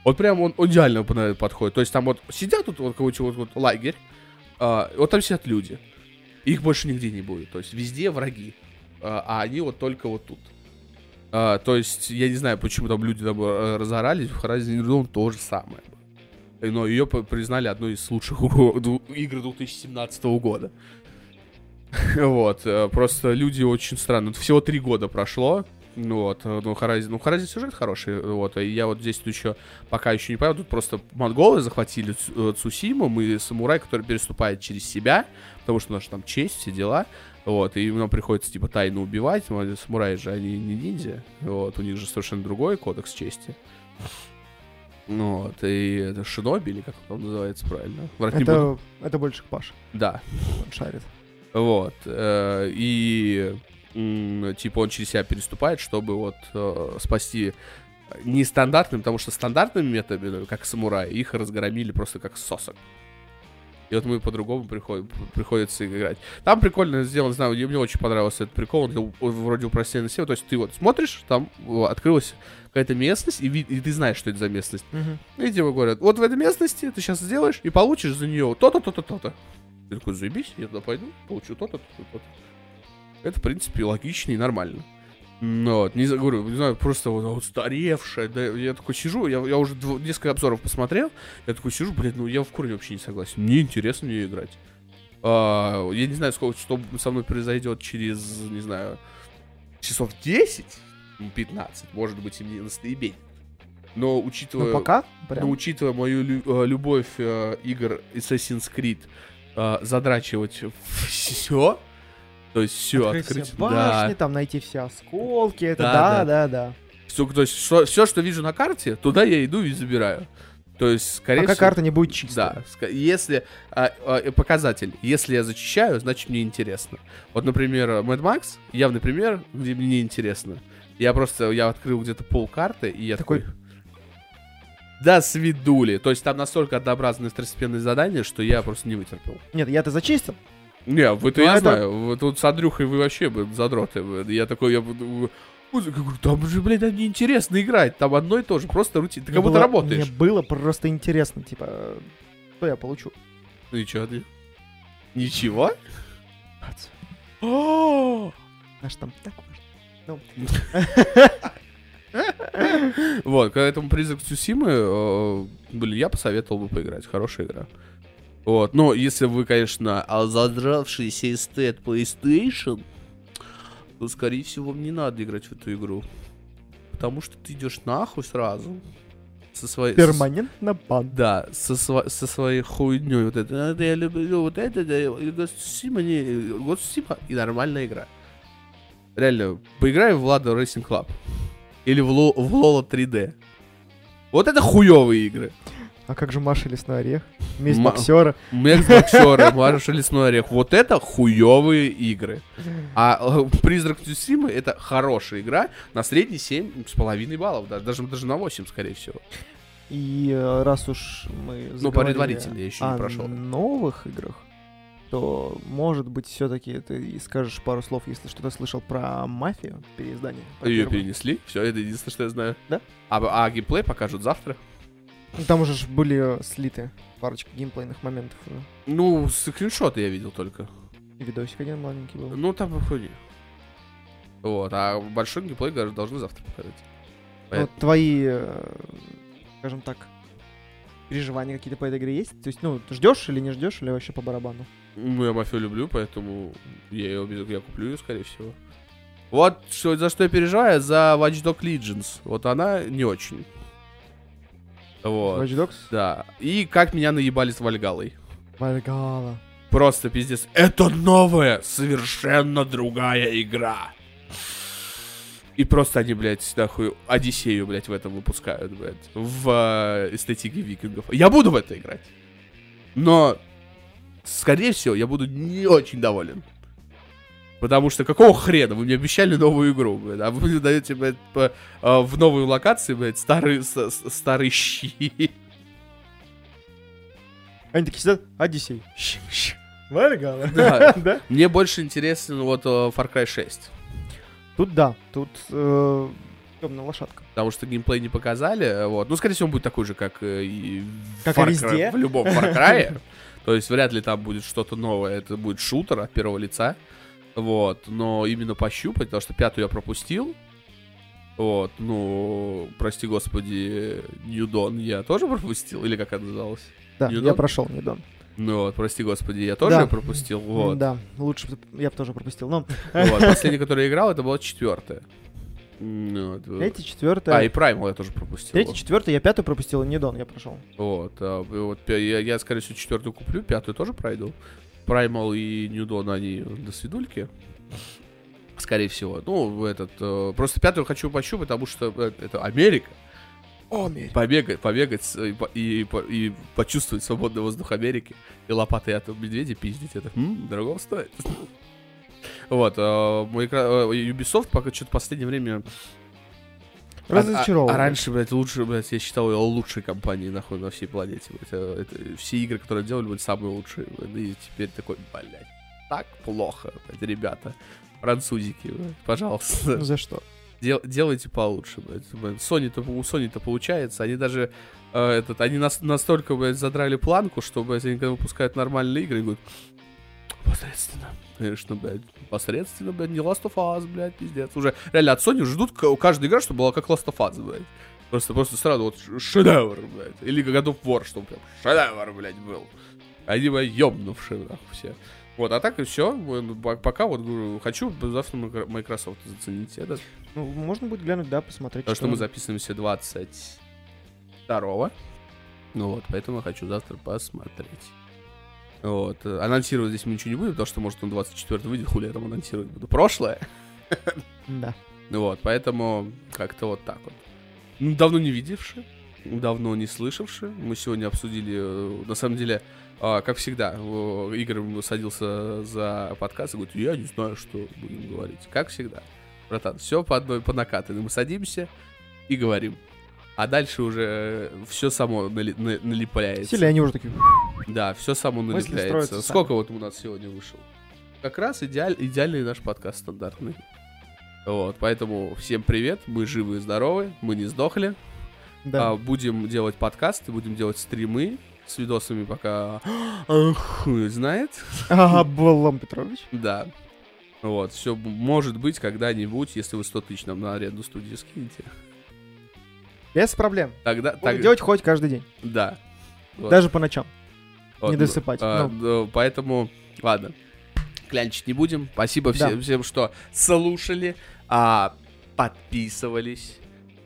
Вот прям он, идеально подходит. То есть там вот сидят тут вот какой-то вот, вот лагерь, а, вот там сидят люди. Их больше нигде не будет. То есть везде враги. А, они вот только вот тут. То есть я не знаю, почему там люди там э, разорались. В Horizon Zero Dawn то же самое. Но ее признали одной из лучших игр 2017 года. Вот, э, просто люди очень странно. Всего три года прошло, ну вот, э, ну Horizon, ну Horizon сюжет хороший, вот, и я вот здесь тут еще пока еще не понял, тут просто монголы захватили э, Цусиму, мы самурай, который переступает через себя, потому что у нас там честь, все дела, вот, и нам приходится, типа, тайно убивать, самураи же, они не ниндзя, вот, у них же совершенно другой кодекс чести. Ну вот, и это шиноби, или как он называется правильно? Врать это, это больше Паш. Да. Он шарит. Вот. Э, и типа он через себя переступает, чтобы вот э, спасти нестандартным, потому что стандартными методами, как самурай, их разгромили просто как сосок. И вот мы по-другому приходим, приходится играть. Там прикольно сделано, знаю, мне очень понравился этот прикол, он вроде упрощенный сев, то есть ты вот смотришь, там открылась какая-то местность, и, и ты знаешь, что это за местность. Uh-huh. И тебе говорят, вот в этой местности ты сейчас сделаешь и получишь за нее то-то, то-то, то-то. Ты такой, заебись, я туда пойду, получу то-то, то-то, то-то. Это, в принципе, логично и нормально. Ну, вот, не говорю, не знаю, просто вот, вот старевшая, да, я такой сижу, я, я уже дв- несколько обзоров посмотрел, я такой сижу, блин, ну я в корне вообще не согласен, мне интересно мне играть. А, я не знаю, сколько, что со мной произойдет через, не знаю, часов 10, 15, может быть, и мне настоебень. Но учитывая, ну, пока, прям. но учитывая мою лю- э, любовь э, игр Assassin's Creed, э, задрачивать все, то есть все открыть. открыть все башни, да. там найти все осколки, это да, да, да. да. Все, то есть, все, что вижу на карте, туда я иду и забираю. То есть, скорее Пока всего... карта не будет чистая. Да, если а, а, показатель, если я зачищаю, значит мне интересно. Вот, например, Mad Max, явный пример, где мне интересно. Я просто, я открыл где-то пол карты, и я такой... Такой- Да, свидули. То есть там настолько однообразные второстепенные задания, что я просто не вытерпел. Нет, я-то зачистил. Не, вы-то Ну, я это- знаю. Вот тут с Андрюхой вы вообще бы задроты. вы. Я такой, я буду... «Ой, я говорю, там же, блядь, там неинтересно играть. Там одно и то же, просто рутин. Ты Мне как будто было- работаешь. Мне было просто интересно, типа, что я получу. Ну и чё ты? Ничего? О! Наш там так важно. Вот, к этому призрак Цусимы, э, блин, я посоветовал бы поиграть. Хорошая игра. Вот, но если вы, конечно, задравшийся эстет PlayStation, то, скорее всего, вам не надо играть в эту игру. Потому что ты идешь нахуй сразу. Со своей... Перманентно бан. Да, со, сва- со своей хуйней вот это. «А, да я люблю вот это, да, Tsushima, не, Tsushima и нормальная игра. Реально, поиграй в Влада Racing Club. Или в, Ло, в Лола 3D. Вот это хуевые игры. А как же Маша Лесной Орех? Месть Ма- боксера. Мекс Боксера, Маша Лесной Орех. Вот это хуевые игры. А э, Призрак Тюсимы это хорошая игра на средний 7,5 баллов. Даже, даже, даже на 8, скорее всего. И э, раз уж мы Ну, предварительно я еще не прошел. новых играх, то, может быть, все-таки ты скажешь пару слов, если что-то слышал про мафию, переиздание. про Ее первое. перенесли. Все, это единственное, что я знаю. Да? А, а геймплей покажут завтра. Ну, Там уже ж были э, слиты парочка геймплейных моментов. э, Ну, скриншоты я видел только. и Видосик один маленький был. Ну, там хуйня. Вот, а большой геймплей даже должны завтра показать. Ну, Вот твои, э, скажем так, переживания какие-то по этой игре есть? То есть, ну, ждешь или не ждешь, или вообще по барабану? Ну, я мафию люблю, поэтому я ее я куплю ее, скорее всего. Вот что, за что я переживаю, за Watch Dogs Legends. Вот она не очень. Вот. Watch Dogs? Да. И как меня наебали с Вальгалой. Вальгала. Просто пиздец. Это новая, совершенно другая игра. И просто они, блядь, нахуй Одиссею, блядь, в этом выпускают, блядь. В э, эстетике викингов. Я буду в это играть. Но, скорее всего, я буду не очень доволен. Потому что какого хрена? Вы мне обещали новую игру, блядь, а вы мне даете, блядь, по- э, в новой локации, блядь, старый, с- с- старый щи. Они такие сидят, Одиссей. Да? Мне больше интересен вот э, Far Cry 6. Тут да, тут э, темная лошадка. Потому что геймплей не показали, э, вот. Ну, скорее всего, он будет такой же, как э, и в Как и Far Cry- везде. в любом Far Cry. То есть вряд ли там будет что-то новое. Это будет шутер от первого лица. Вот. Но именно пощупать, потому что пятую я пропустил. Вот, ну, прости господи, Ньюдон я тоже пропустил, или как это называлось? Да, You я прошел, не дон. Ну вот, прости господи, я тоже Да. пропустил, вот. Да, лучше я бы тоже пропустил. Но Вот, последний, который я играл, это была четвертая. Вот, э. третий, четвертый. А, и Primal я тоже пропустил. Третий, четвертый, я пятую пропустил, и не дон, я прошел. Вот, а, вот я, я, скорее всего, четвертую куплю, пятую тоже пройду. Primal и Dawn, они до свидульки. Скорее всего. Ну, этот... э, просто пятую хочу пощупать, потому что э, это Америка. Мерь. Побегать, побегать и, и, и почувствовать свободный воздух Америки. И лопатой от медведя пиздить. Это м, дорого стоит. Вот, мой экра- э, Ubisoft пока что-то в последнее время а- Разочарован. А, а раньше, блядь, лучше, блядь, я считал ее лучшей компанией, нахуй, на всей планете. блядь. Это, это- все игры, которые делали, были самые лучшие. блядь. И теперь такой, блядь, так плохо, блядь, ребята. Французики, блядь, пожалуйста. За что? Дел- делайте получше, блядь. Sony-то, у Sony-то получается. Они даже, э, этот, они нас, настолько, блядь, задрали планку, что, блядь, они когда выпускают нормальные игры, говорят, посредственно. Конечно, блядь, посредственно, блядь, не Last of Us, блядь, пиздец. Уже, реально, от Sony ждут к- каждая игра, чтобы была как Last of Us, блядь. Просто, просто сразу вот шедевр, блядь. Или God of War, чтобы прям шедевр, блядь, был. Они, блядь, ёбнувшие, нахуй, все. Вот, а так и все. Пока вот говорю, хочу завтра Micro- Microsoft заценить. Это Ну, можно будет глянуть, да, посмотреть. Потому что мы записываемся 22 Ну вот, поэтому я хочу завтра посмотреть. Вот. э, Анонсировать здесь мы ничего не будем, потому что, может, он 24 выйдет, хули я там анонсировать буду. Прошлое. Да. Вот, поэтому как-то вот так вот. Ну, давно не видевшие, давно не слышавшие. Мы сегодня обсудили, э, на самом деле, а, как всегда, Игорь садился за подкаст и говорит, я не знаю, что будем говорить. Как всегда. Братан, все по одной, по накатанной. Мы садимся и говорим. А дальше уже все само нали, на, налепляется. Или они уже такие... Да, все само Мысли налепляется. Сколько вот у нас сегодня вышел? Как раз идеаль, идеальный наш подкаст стандартный. Вот, поэтому всем привет, мы живы и здоровы, мы не сдохли. Да. А, будем делать подкасты, будем делать стримы с видосами, пока хуй знает. Облом Петрович. Да. Вот, все может быть когда-нибудь, если вы 100 тысяч нам на аренду студии скинете. Без проблем. Тогда, Буду так, делать хоть каждый день. да. Вот. Даже по ночам. Вот, не ну, досыпать, а, ну. да, поэтому, ладно, клянчить не будем. Спасибо Да. всем, всем, что слушали, а, подписывались.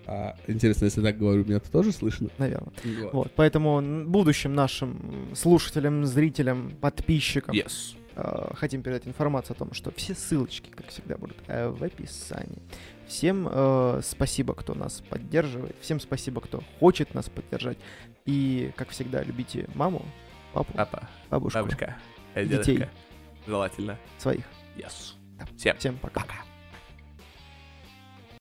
А, интересно, если так говорю, меня -то тоже слышно? Наверное. Вот. Вот, поэтому будущим нашим слушателям, зрителям, подписчикам Yes. Э, хотим передать информацию о том, что все ссылочки, как всегда, будут э, в описании. Всем э, спасибо, кто нас поддерживает. Всем спасибо, кто хочет нас поддержать. И, как всегда, любите маму, папу, Папа, бабушку, бабушка, Детей. Желательно. своих. Yes. Да. Всем Всем пока. пока.